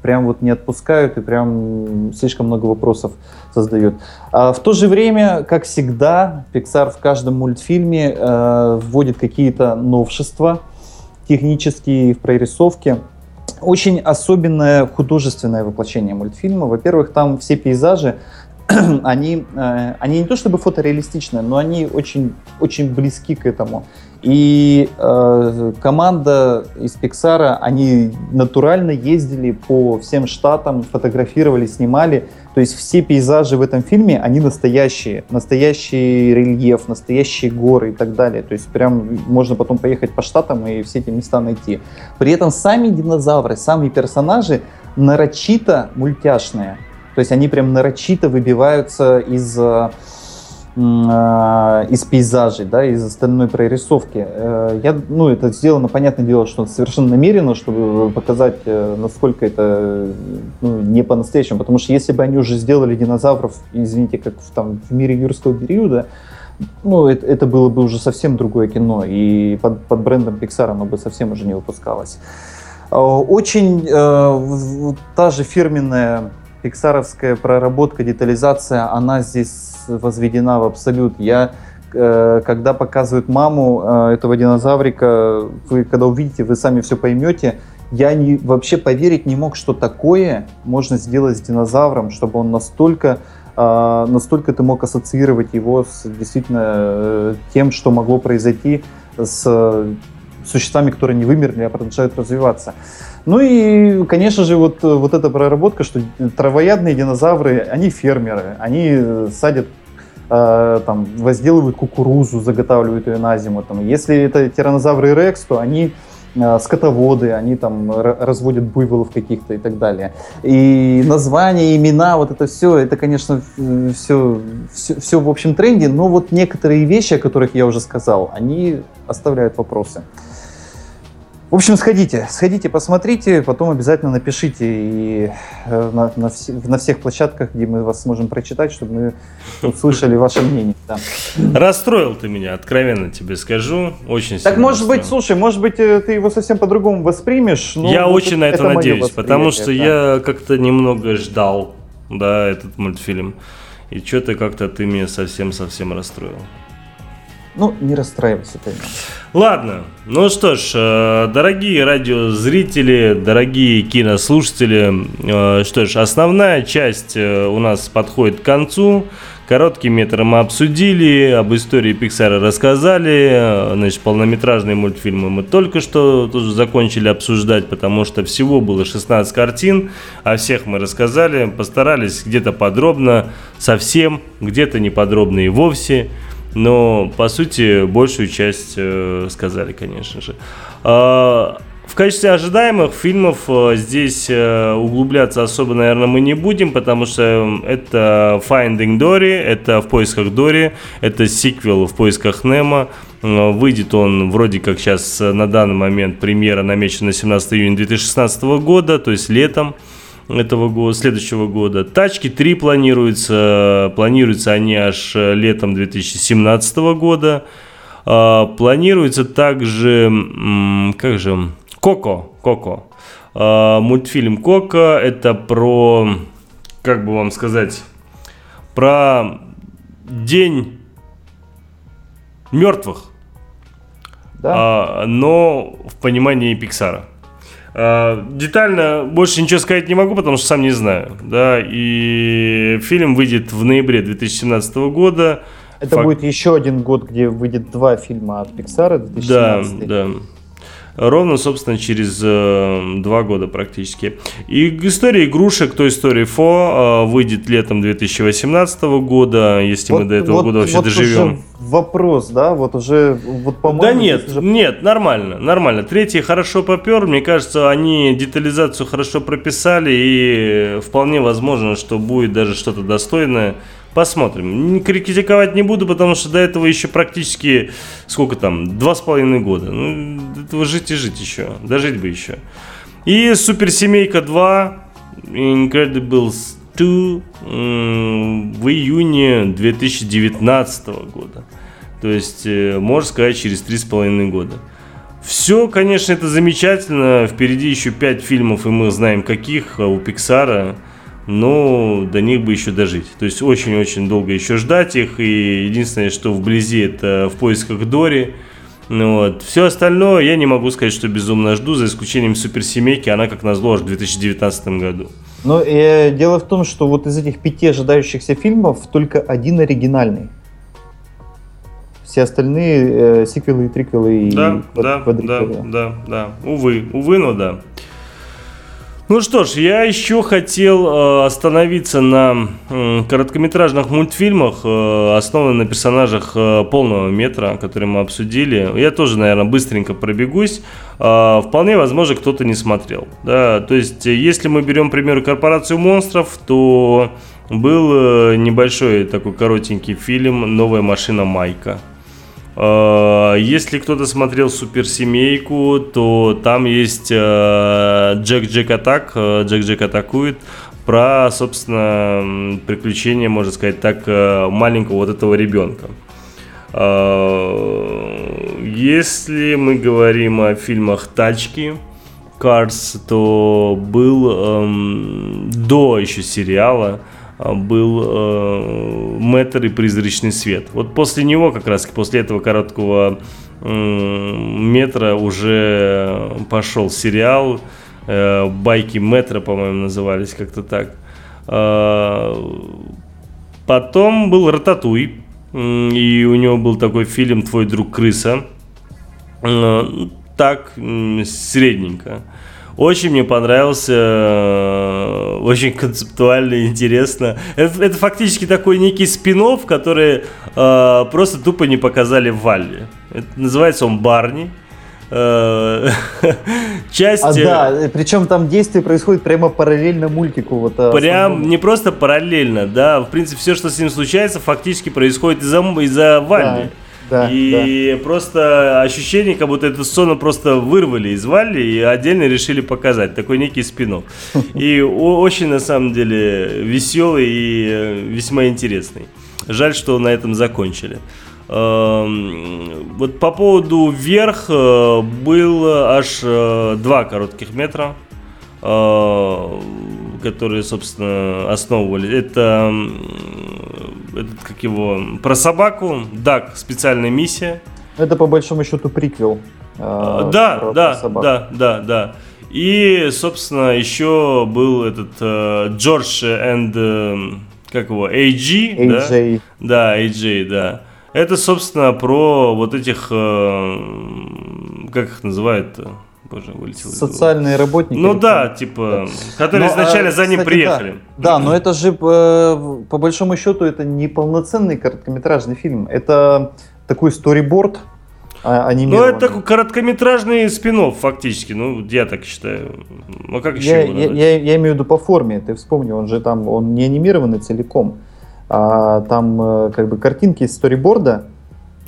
прям вот не отпускают и прям слишком много вопросов создают. А в то же время, как всегда, Pixar в каждом мультфильме э, вводит какие-то новшества технические в прорисовке. Очень особенное художественное воплощение мультфильма. Во-первых, там все пейзажи (clears throat) они, э, они не то чтобы фотореалистичны, но они очень, очень близки к этому. И э, команда из Pixar, они натурально ездили по всем штатам, фотографировали, снимали. То есть все пейзажи в этом фильме, они настоящие. Настоящий рельеф, настоящие горы и так далее. То есть прям можно потом поехать по штатам и все эти места найти. При этом сами динозавры, сами персонажи нарочито мультяшные. То есть они прям нарочито выбиваются из э, э, из пейзажей, да, из остальной прорисовки. Э, я, ну, это сделано, понятное дело, что совершенно намеренно, чтобы показать, насколько это ну, не по-настоящему. Потому что если бы они уже сделали динозавров, извините, как в, там, в мире юрского периода, ну, это, это было бы уже совсем другое кино, и под, под брендом Pixar оно бы совсем уже не выпускалось. Очень э, та же фирменная пиксаровская проработка, детализация, она здесь возведена в абсолют. Я э, когда показывают маму э, этого динозаврика, вы когда увидите, вы сами все поймете. Я не, вообще поверить не мог, что такое можно сделать с динозавром, чтобы он настолько, э, настолько ты мог ассоциировать его с действительно тем, что могло произойти с существами, которые не вымерли, а продолжают развиваться. Ну и, конечно же, вот, вот эта проработка, что травоядные динозавры, они фермеры, они садят э, там, возделывают кукурузу, заготавливают ее на зиму. Там. Если это тиранозавры Рекс, то они э, скотоводы, они там разводят буйволов каких-то и так далее. И названия, имена, вот это все, это, конечно, все, все, все в общем тренде, но вот некоторые вещи, о которых я уже сказал, они оставляют вопросы. В общем, сходите, сходите, посмотрите, потом обязательно напишите и э, на, на, вс на всех площадках, где мы вас сможем прочитать, чтобы мы услышали (laughs) ваше мнение. Да. Расстроил ты меня, откровенно тебе скажу, очень Так может расстроил. быть, слушай, может быть, э, ты его совсем по-другому воспримешь? я вот очень на это, это надеюсь, потому что да. я как-то немного ждал, да, этот мультфильм. И что-то как-то ты меня совсем-совсем расстроил. Ну, не расстраивайся, конечно. Ладно, ну что ж, э, дорогие радиозрители, дорогие кинослушатели, э, что ж, основная часть э, у нас подходит к концу. Короткий метр мы обсудили, об истории Пиксара рассказали, значит, полнометражные мультфильмы мы только что тоже закончили обсуждать, потому что всего было 16 картин, о всех мы рассказали, постарались где-то подробно, совсем, где-то неподробно и вовсе. Но, по сути, большую часть э, сказали, конечно же. А, в качестве ожидаемых фильмов э, здесь э, углубляться особо, наверное, мы не будем, потому что это Finding Dory, это В поисках Дори, это сиквел В поисках Немо. Выйдет он вроде как сейчас на данный момент премьера намечена на 17 июня 2016 года, то есть летом этого года, следующего года. Тачки 3 планируются, планируются они аж летом 2017 года. А, планируется также, как же, Коко, Коко. А, мультфильм Коко, это про, как бы вам сказать, про день мертвых. Да. А, но в понимании Пиксара. А, детально больше ничего сказать не могу, потому что сам не знаю. Да, и фильм выйдет в ноябре 2017 года. Это Фак... будет еще один год, где выйдет два фильма от Pixar 2017. Да, да. Ровно, собственно, через э, два года практически. И история игрушек, то история Фо э, выйдет летом 2018 года, если вот, мы до этого вот, года вообще вот доживем. Вопрос, да, вот уже, вот по-моему... Да нет, уже... нет, нормально, нормально. Третий хорошо попер, мне кажется, они детализацию хорошо прописали, и вполне возможно, что будет даже что-то достойное Посмотрим. Критиковать не буду, потому что до этого еще практически, сколько там, два с половиной года. Ну, этого жить и жить еще. Дожить бы еще. И Суперсемейка 2, Incredibles 2 в июне 2019 года. То есть, э, можно сказать, через три с половиной года. Все, конечно, это замечательно. Впереди еще пять фильмов, и мы знаем каких а у Пиксара но до них бы еще дожить. То есть очень-очень долго еще ждать их, и единственное, что вблизи, это в поисках Дори. Ну, вот. Все остальное я не могу сказать, что безумно жду, за исключением суперсемейки, она как назло аж в 2019 году. Но э, дело в том, что вот из этих пяти ожидающихся фильмов только один оригинальный. Все остальные э, сиквелы и триквелы да, и да, да, да, да. Увы, увы, но да. Ну что ж, я еще хотел э, остановиться на короткометражных мультфильмах, э, основанных на персонажах э, полного метра, которые мы обсудили. Я тоже, наверное, быстренько пробегусь. Вполне возможно, кто-то не смотрел. Да? То есть, если мы берем, к примеру, корпорацию монстров, то был небольшой такой коротенький фильм «Новая машина Майка». А, если кто-то смотрел суперсемейку, то там есть э, Джек Джек Атак, э, Джек Джек атакует про, собственно, приключения, можно сказать так, э, маленького вот этого ребенка. Если мы говорим о фильмах «Тачки», Cars, то был эм, до еще сериала был э, Мэтр и Призрачный свет. Вот после него, как раз после этого короткого э, метра уже пошел сериал. Э, Байки Метра, по-моему, назывались как-то так. Э, потом был Рататуй. И у него был такой фильм «Твой друг крыса». Э, так, средненько. Очень мне понравился, э, очень концептуально интересно. Это, это фактически такой некий спин который э, просто тупо не показали в Валле. Это, называется он Барни. Э, (laughs) часть... А, да, причем там действие происходит прямо параллельно мультику. Вот, э, Прям основному. не просто параллельно, да. В принципе, все, что с ним случается, фактически происходит из-за из Валли. Да. Да, и да. просто ощущение, как будто эту сцену просто вырвали из Валли и отдельно решили показать. Такой некий спинок. (laughs) И очень, на самом деле, веселый и э, весьма интересный. Жаль, что на этом закончили. Эм, вот по поводу вверх э, был аж э, два коротких метра, которые, собственно, основывали. Это этот, как его, про собаку, Дак, специальная миссия. Это по большому счету приквел. Э, да, про, да, про да, да, да. И, собственно, еще был этот э, Джордж энд, э, как его, AG, AJ. да? Да, AJ, да. Это, собственно, про вот этих, э, как их называют-то? Боже, вылетел. Социальные работники. Ну да, типа, которые но, изначально а, за ним кстати, приехали. Да, да, но это же, по, по большому счету, это не полноценный короткометражный фильм. Это такой сториборд, а, ну, это такой короткометражный спин фактически, ну, я так считаю. Ну, как еще я, я, я, я имею в виду по форме, ты вспомни, он же там, он не анимированный целиком, а там э, как бы картинки из сториборда, э,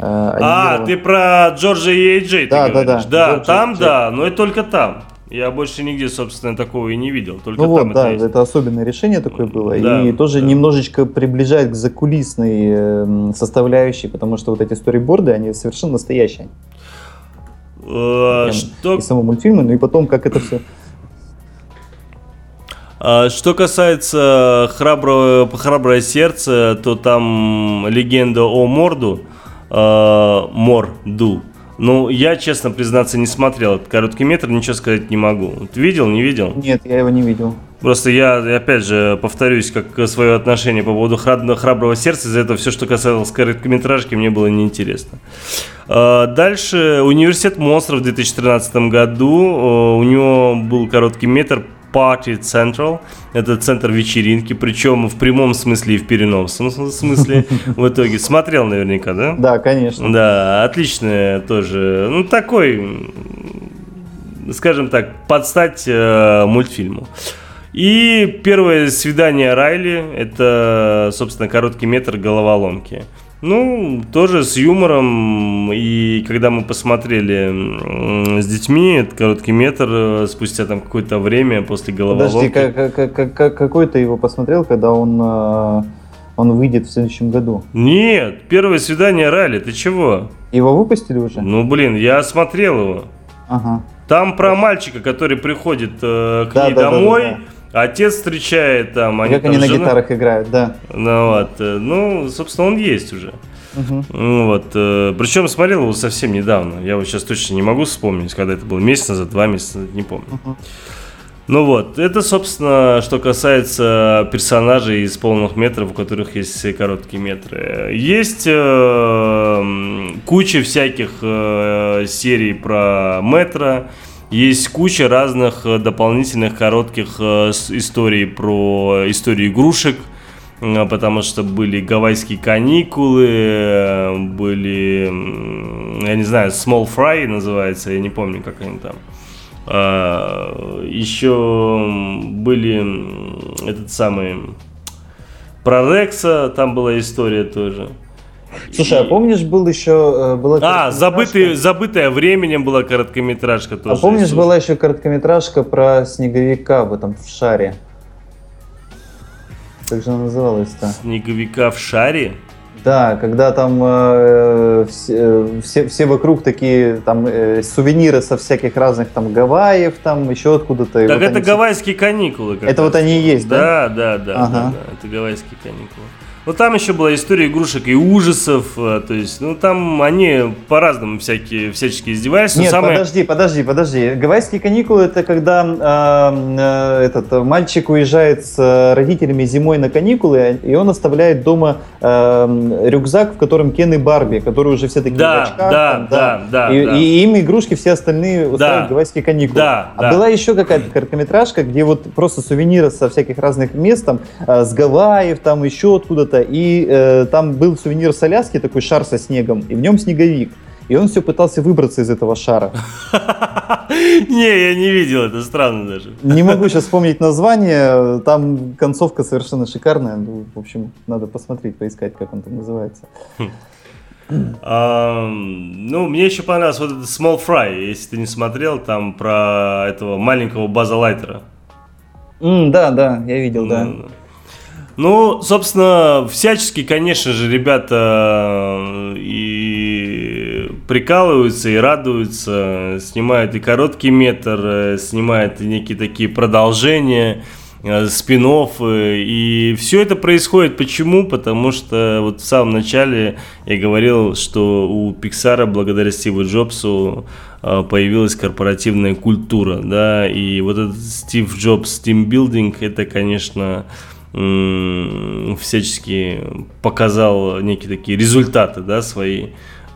а, ты про Джорджа и Эйджей да, да? Да, да. там, да, но и только там. Я больше нигде, собственно, такого и не видел. Только ну там вот, да, есть. это особенное решение такое было. Да, и тоже да. немножечко приближает к закулисной эм, составляющей, потому что вот эти сториборды, они совершенно настоящие. А, что... И самого мультфильма, ну и потом, как это все а, что касается храброго, храброе сердце, то там легенда о Морду, э, Морду, ну, я, честно признаться, не смотрел этот короткий метр, ничего сказать не могу. Ты видел, не видел? Нет, я его не видел. Просто я, опять же, повторюсь, как свое отношение по поводу храброго сердца, из-за этого все, что касалось короткометражки, мне было неинтересно. А, дальше «Университет монстров» в 2013 году. У него был короткий метр Party Central. Это центр вечеринки, причем в прямом смысле и в переносном смысле. В итоге смотрел наверняка, да? Да, конечно. Да, отличное тоже. Ну, такой, скажем так, подстать э, мультфильму. И первое свидание Райли, это, собственно, короткий метр головоломки. Ну, тоже с юмором. И когда мы посмотрели с детьми этот короткий метр, э, спустя там какое-то время после головоломки... Подожди, как, как, как, какой ты его посмотрел, когда он, э, он выйдет в следующем году? Нет, первое свидание Ралли, ты чего? Его выпустили уже? Ну, блин, я смотрел его. Ага. Там про мальчика, который приходит э, к да, ней да, домой... Да, да, да Отец встречает там. Они как там они жена... на гитарах играют, да. Ну вот, э, ну, собственно, он есть уже. Угу. Ну, вот, э, причем смотрел его совсем недавно. Я вот сейчас точно не могу вспомнить, когда это было месяц назад, два месяца назад, не помню. Угу. Ну вот, это, собственно, что касается персонажей из полных метров, у которых есть короткие метры. Есть э, куча всяких э, серий про метро, есть куча разных э, дополнительных коротких э, историй про историю игрушек, э, потому что были гавайские каникулы, были, я не знаю, Small Fry называется, я не помню, как они там. А, еще были этот самый про Рекса, там была история тоже. Слушай, а помнишь, был еще... Э, была а, забытый, забытая временем была короткометражка тоже. А помнишь, была еще короткометражка про снеговика в этом в шаре? Как же она называлась-то? Снеговика в шаре? Да, когда там э, все, э, все, все вокруг такие там э, сувениры со всяких разных там Гавайев, там еще откуда-то. Так вот это гавайские все... каникулы. Это вот они и есть, да? Да, да, да, ага. да, да. Это гавайские каникулы. Ну, там еще была история игрушек и ужасов, э, то есть, ну, там они по-разному всякие, всячески издевались. Нет, самое... подожди, подожди, подожди. Гавайские каникулы это когда э, э, этот мальчик уезжает с родителями зимой на каникулы, и он оставляет дома э, рюкзак, в котором Кен и Барби, которые уже все такие да, очках, да, там, да, да, и, да. И, и им игрушки все остальные устраивают да. гавайские каникулы. Да, а да. была еще какая-то короткометражка, где вот просто сувениры со всяких разных мест, там, э, с Гавайев, там еще откуда-то, место, и э, там был сувенир с Аляски, такой шар со снегом, и в нем снеговик. И он все пытался выбраться из этого шара. (laughs) Не, я не видел, это странно даже. Не могу сейчас вспомнить название, там концовка совершенно шикарная. Ну, в общем, надо посмотреть, поискать, как он там называется. ну, мне еще понравился вот этот Small Fry, если ты не смотрел, там про этого маленького База Лайтера. да, да, я видел, да. Ну, собственно, всячески, конечно же, ребята э, и прикалываются, и радуются, снимают и короткий метр, э, снимают и некие такие продолжения. э, спин и все это происходит почему? Потому что вот в самом начале я говорил, что у Pixar благодаря Стиву Джобсу появилась корпоративная культура, да, и вот этот Стив Джобс тимбилдинг, это, конечно, всячески показал некие такие результаты, да, свои.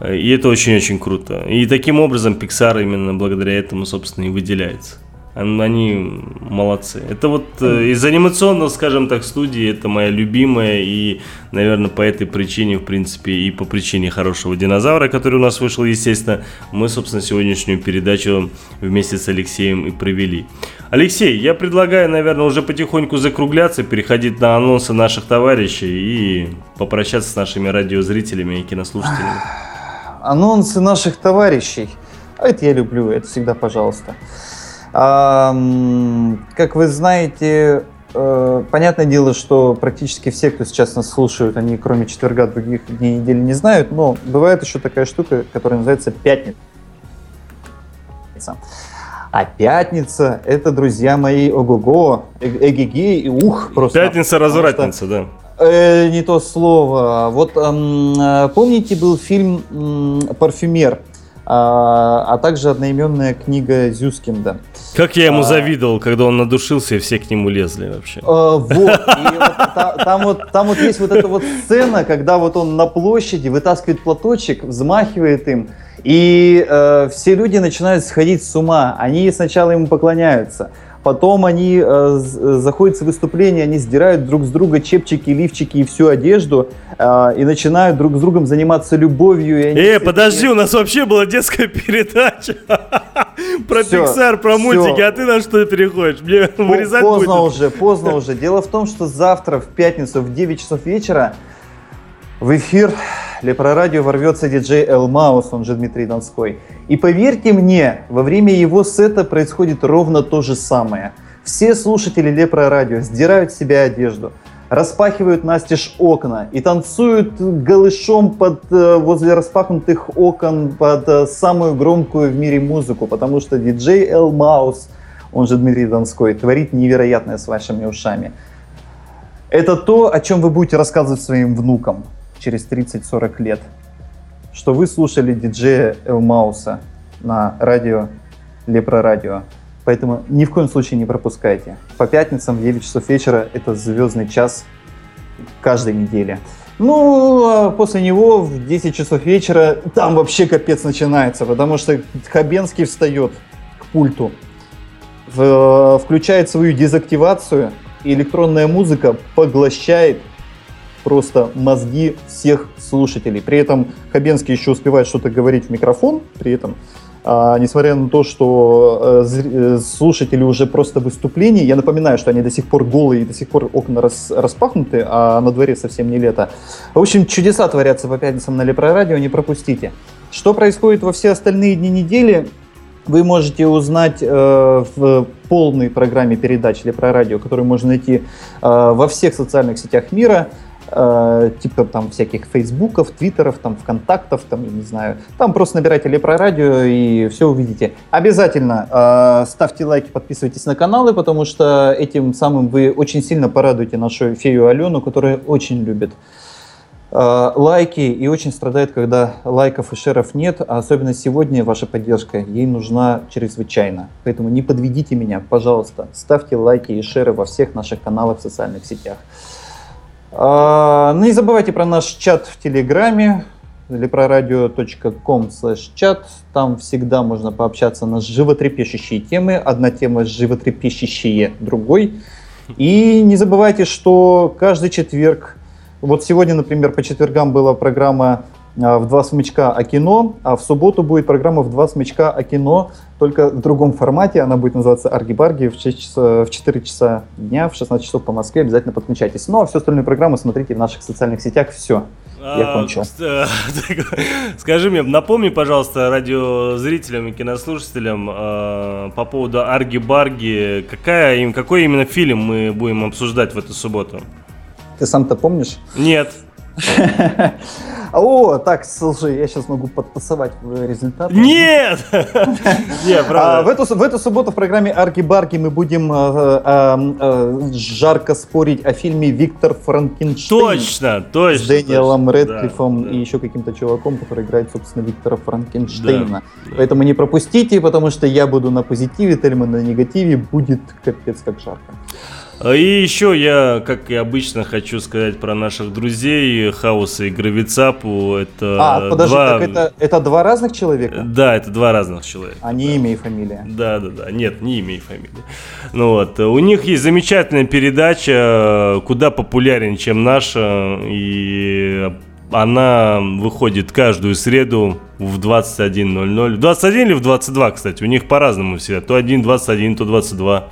И это очень-очень круто. И таким образом Pixar именно благодаря этому, собственно, и выделяется. Они молодцы. Это вот э, из анимационного, скажем так, студии это моя любимая и, наверное, по этой причине, в принципе, и по причине хорошего динозавра, который у нас вышел, естественно, мы, собственно, сегодняшнюю передачу вместе с Алексеем и провели. Алексей, я предлагаю, наверное, уже потихоньку закругляться, переходить на анонсы наших товарищей и попрощаться с нашими радиозрителями и кинослушателями. Анонсы наших товарищей. А это я люблю, это всегда пожалуйста. А, как вы знаете, э, понятное дело, что практически все, кто сейчас нас слушают, они кроме четверга других дней недели не знают, но бывает еще такая штука, которая называется пятница. А пятница, это, друзья мои, ого-го, эгеге и ух просто. Пятница-развратница, да. Э, не то слово. Вот э, помните, был фильм э, «Парфюмер», а, а также одноименная книга Зюскинда. Как я ему а, завидовал, когда он надушился, и все к нему лезли вообще. А, вот, и вот та, там, вот, там вот есть вот эта вот сцена, когда вот он на площади вытаскивает платочек, взмахивает им, и э, все люди начинают сходить с ума. Они сначала ему поклоняются, потом они э, заходят в выступление, они сдирают друг с друга чепчики, лифчики и всю одежду, э, и начинают друг с другом заниматься любовью. И э, подожди, у (laughs) нас вообще была детская передача (laughs) про все, Pixar, про все. мультики, а ты на что переходишь? Мне вырезать Поздно будет? уже, поздно уже. Дело в том, что завтра в пятницу в 9 часов вечера в эфир Лепрорадио ворвется диджей Эл Маус, он же Дмитрий Донской. И поверьте мне, во время его сета происходит ровно то же самое. Все слушатели Лепрорадио сдирают с себя одежду, распахивают настежь окна и танцуют голышом под, э, возле распахнутых окон под э, самую громкую в мире музыку, потому что диджей Эл Маус, он же Дмитрий Донской, творит невероятное с вашими ушами. Это то, о чем вы будете рассказывать своим внукам через 30-40 лет, что вы слушали диджея Элмауса на радио Лепро Радио. Поэтому ни в коем случае не пропускайте. По пятницам в 9 часов вечера это звездный час каждой недели. Ну, а после него в 10 часов вечера там вообще капец начинается, потому что Хабенский встает к пульту, в, включает свою дезактивацию, и электронная музыка поглощает просто мозги всех слушателей. При этом Хабенский еще успевает что-то говорить в микрофон, при этом а, несмотря на то, что э, э, слушатели уже просто выступления, я напоминаю, что они до сих пор голые и до сих пор окна рас, распахнуты, а на дворе совсем не лето. В общем, чудеса творятся по пятницам на Лепро Радио, не пропустите. Что происходит во все остальные дни недели, вы можете узнать э, в полной программе передач Лепро Радио, которую можно найти э, во всех социальных сетях мира типа там всяких фейсбуков, твиттеров, там вконтактов, там, не знаю. Там просто набирайте Лепро Радио и все увидите. Обязательно э, ставьте лайки, подписывайтесь на каналы, потому что этим самым вы очень сильно порадуете нашу фею Алену, которая очень любит э, лайки и очень страдает, когда лайков и шеров нет, а особенно сегодня ваша поддержка ей нужна чрезвычайно. Поэтому не подведите меня, пожалуйста, ставьте лайки и шеры во всех наших каналах в социальных сетях. А, ну, не забывайте про наш чат в Телеграме или про radio.com чат. Там всегда можно пообщаться на животрепещущие темы. Одна тема животрепещущие другой. И не забывайте, что каждый четверг, вот сегодня, например, по четвергам была программа в два смычка о кино, а в субботу будет программа в два смычка о кино, только в другом формате. Она будет называться Арги-Барги в, 6 часа, в 4 часа дня, в 16 часов по Москве. Обязательно подключайтесь. Ну а всю остальную программу смотрите в наших социальных сетях. Все. Я а, кончил. (laughs) Скажи мне, напомни, пожалуйста, радиозрителям и кинослушателям э, по поводу Арги-Барги, какая, им, какой именно фильм мы будем обсуждать в эту субботу? Ты сам-то помнишь? Нет. (laughs) О, так, слушай, я сейчас могу подтасовать результат. Нет! (laughs) Нет, правда. А, в, эту, субботу в программе «Арки-барки» мы будем э, э, жарко спорить о фильме «Виктор Франкенштейн». Точно, точно. С Дэниелом. Рэдклиффом и еще каким-то чуваком, который играет, собственно, Виктора Франкенштейна. Поэтому не пропустите, потому что я буду на позитиве, Тельман на негативе. Будет капец как жарко. И еще я, как и обычно, хочу сказать про наших друзей Хауса и Гравицапу. Это а, подожди, два... так это, это два разных человека? Да, это два разных человека. А не да. имя и фамилия? Да, да, да. Нет, не имя и фамилия. Ну вот, у них есть замечательная передача, куда популярнее, чем наша, и она выходит каждую среду в 21.00. В 21 или в 22, кстати, у них по-разному все. То 1, 21, то 22.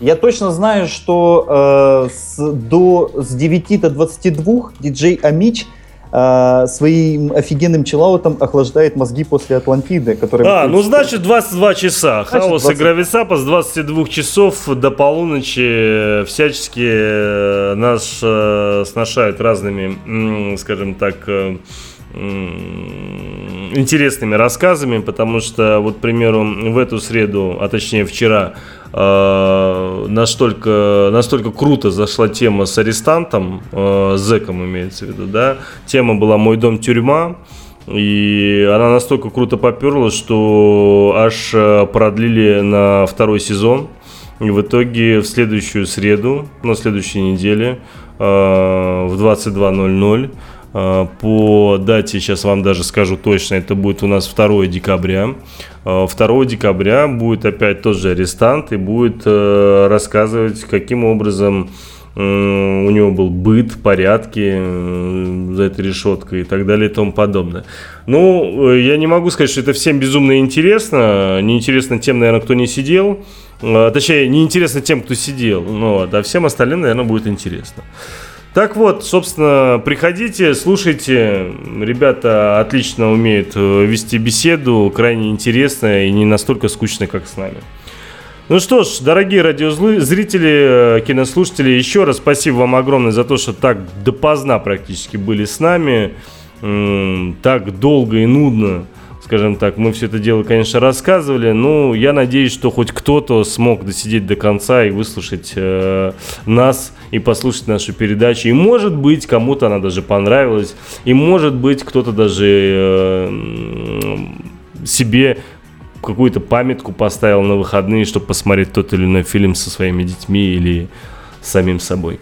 Я точно знаю, что э, с, до, с 9 до 22 диджей Амич э, своим офигенным челаутом охлаждает мозги после Атлантиды. Который а, ну значит 22 часа. Значит, Хаос 20... и Грависапа с 22 часов до полуночи всячески э, нас э, сношают разными, скажем так, э, интересными рассказами, потому что, вот, к примеру, в эту среду, а точнее вчера, э, настолько, настолько круто зашла тема с арестантом, э, зэком имеется в виду, да, тема была «Мой дом тюрьма», и она настолько круто поперла, что аж э, продлили на второй сезон. И в итоге в следующую среду, на следующей неделе, э, в 22.00 Э, по дате, сейчас вам даже скажу точно, это будет у нас 2 декабря. 2 э, декабря будет опять тот же арестант и будет э, рассказывать, каким образом у него был быт, порядки за этой решеткой и так далее и тому подобное. Ну, я не могу сказать, что это всем безумно интересно. Неинтересно тем, наверное, кто не сидел. Точнее, неинтересно тем, кто сидел. Ну, а всем остальным, наверное, будет интересно. Так вот, собственно, приходите, слушайте. Ребята отлично умеют э, вести беседу, крайне интересно и не настолько скучно, как с нами. Ну что ж, дорогие радиозрители, э, кинослушатели, еще раз спасибо вам огромное за то, что так допоздна практически были с нами, так долго и нудно скажем так, мы все это дело, конечно, рассказывали, но я надеюсь, что хоть кто-то смог досидеть до конца и выслушать э, нас и послушать нашу передачу. И может быть, кому-то она даже понравилась, и может быть, кто-то даже э, себе какую-то памятку поставил на выходные, чтобы посмотреть тот или иной фильм со своими детьми или самим собой.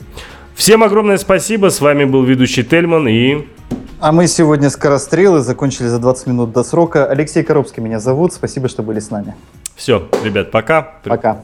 Всем огромное спасибо. С вами был ведущий Тельман и а мы сегодня скорострелы, закончили за 20 минут до срока. Алексей Коробский меня зовут. Спасибо, что были с нами. Все, ребят, пока. Пока.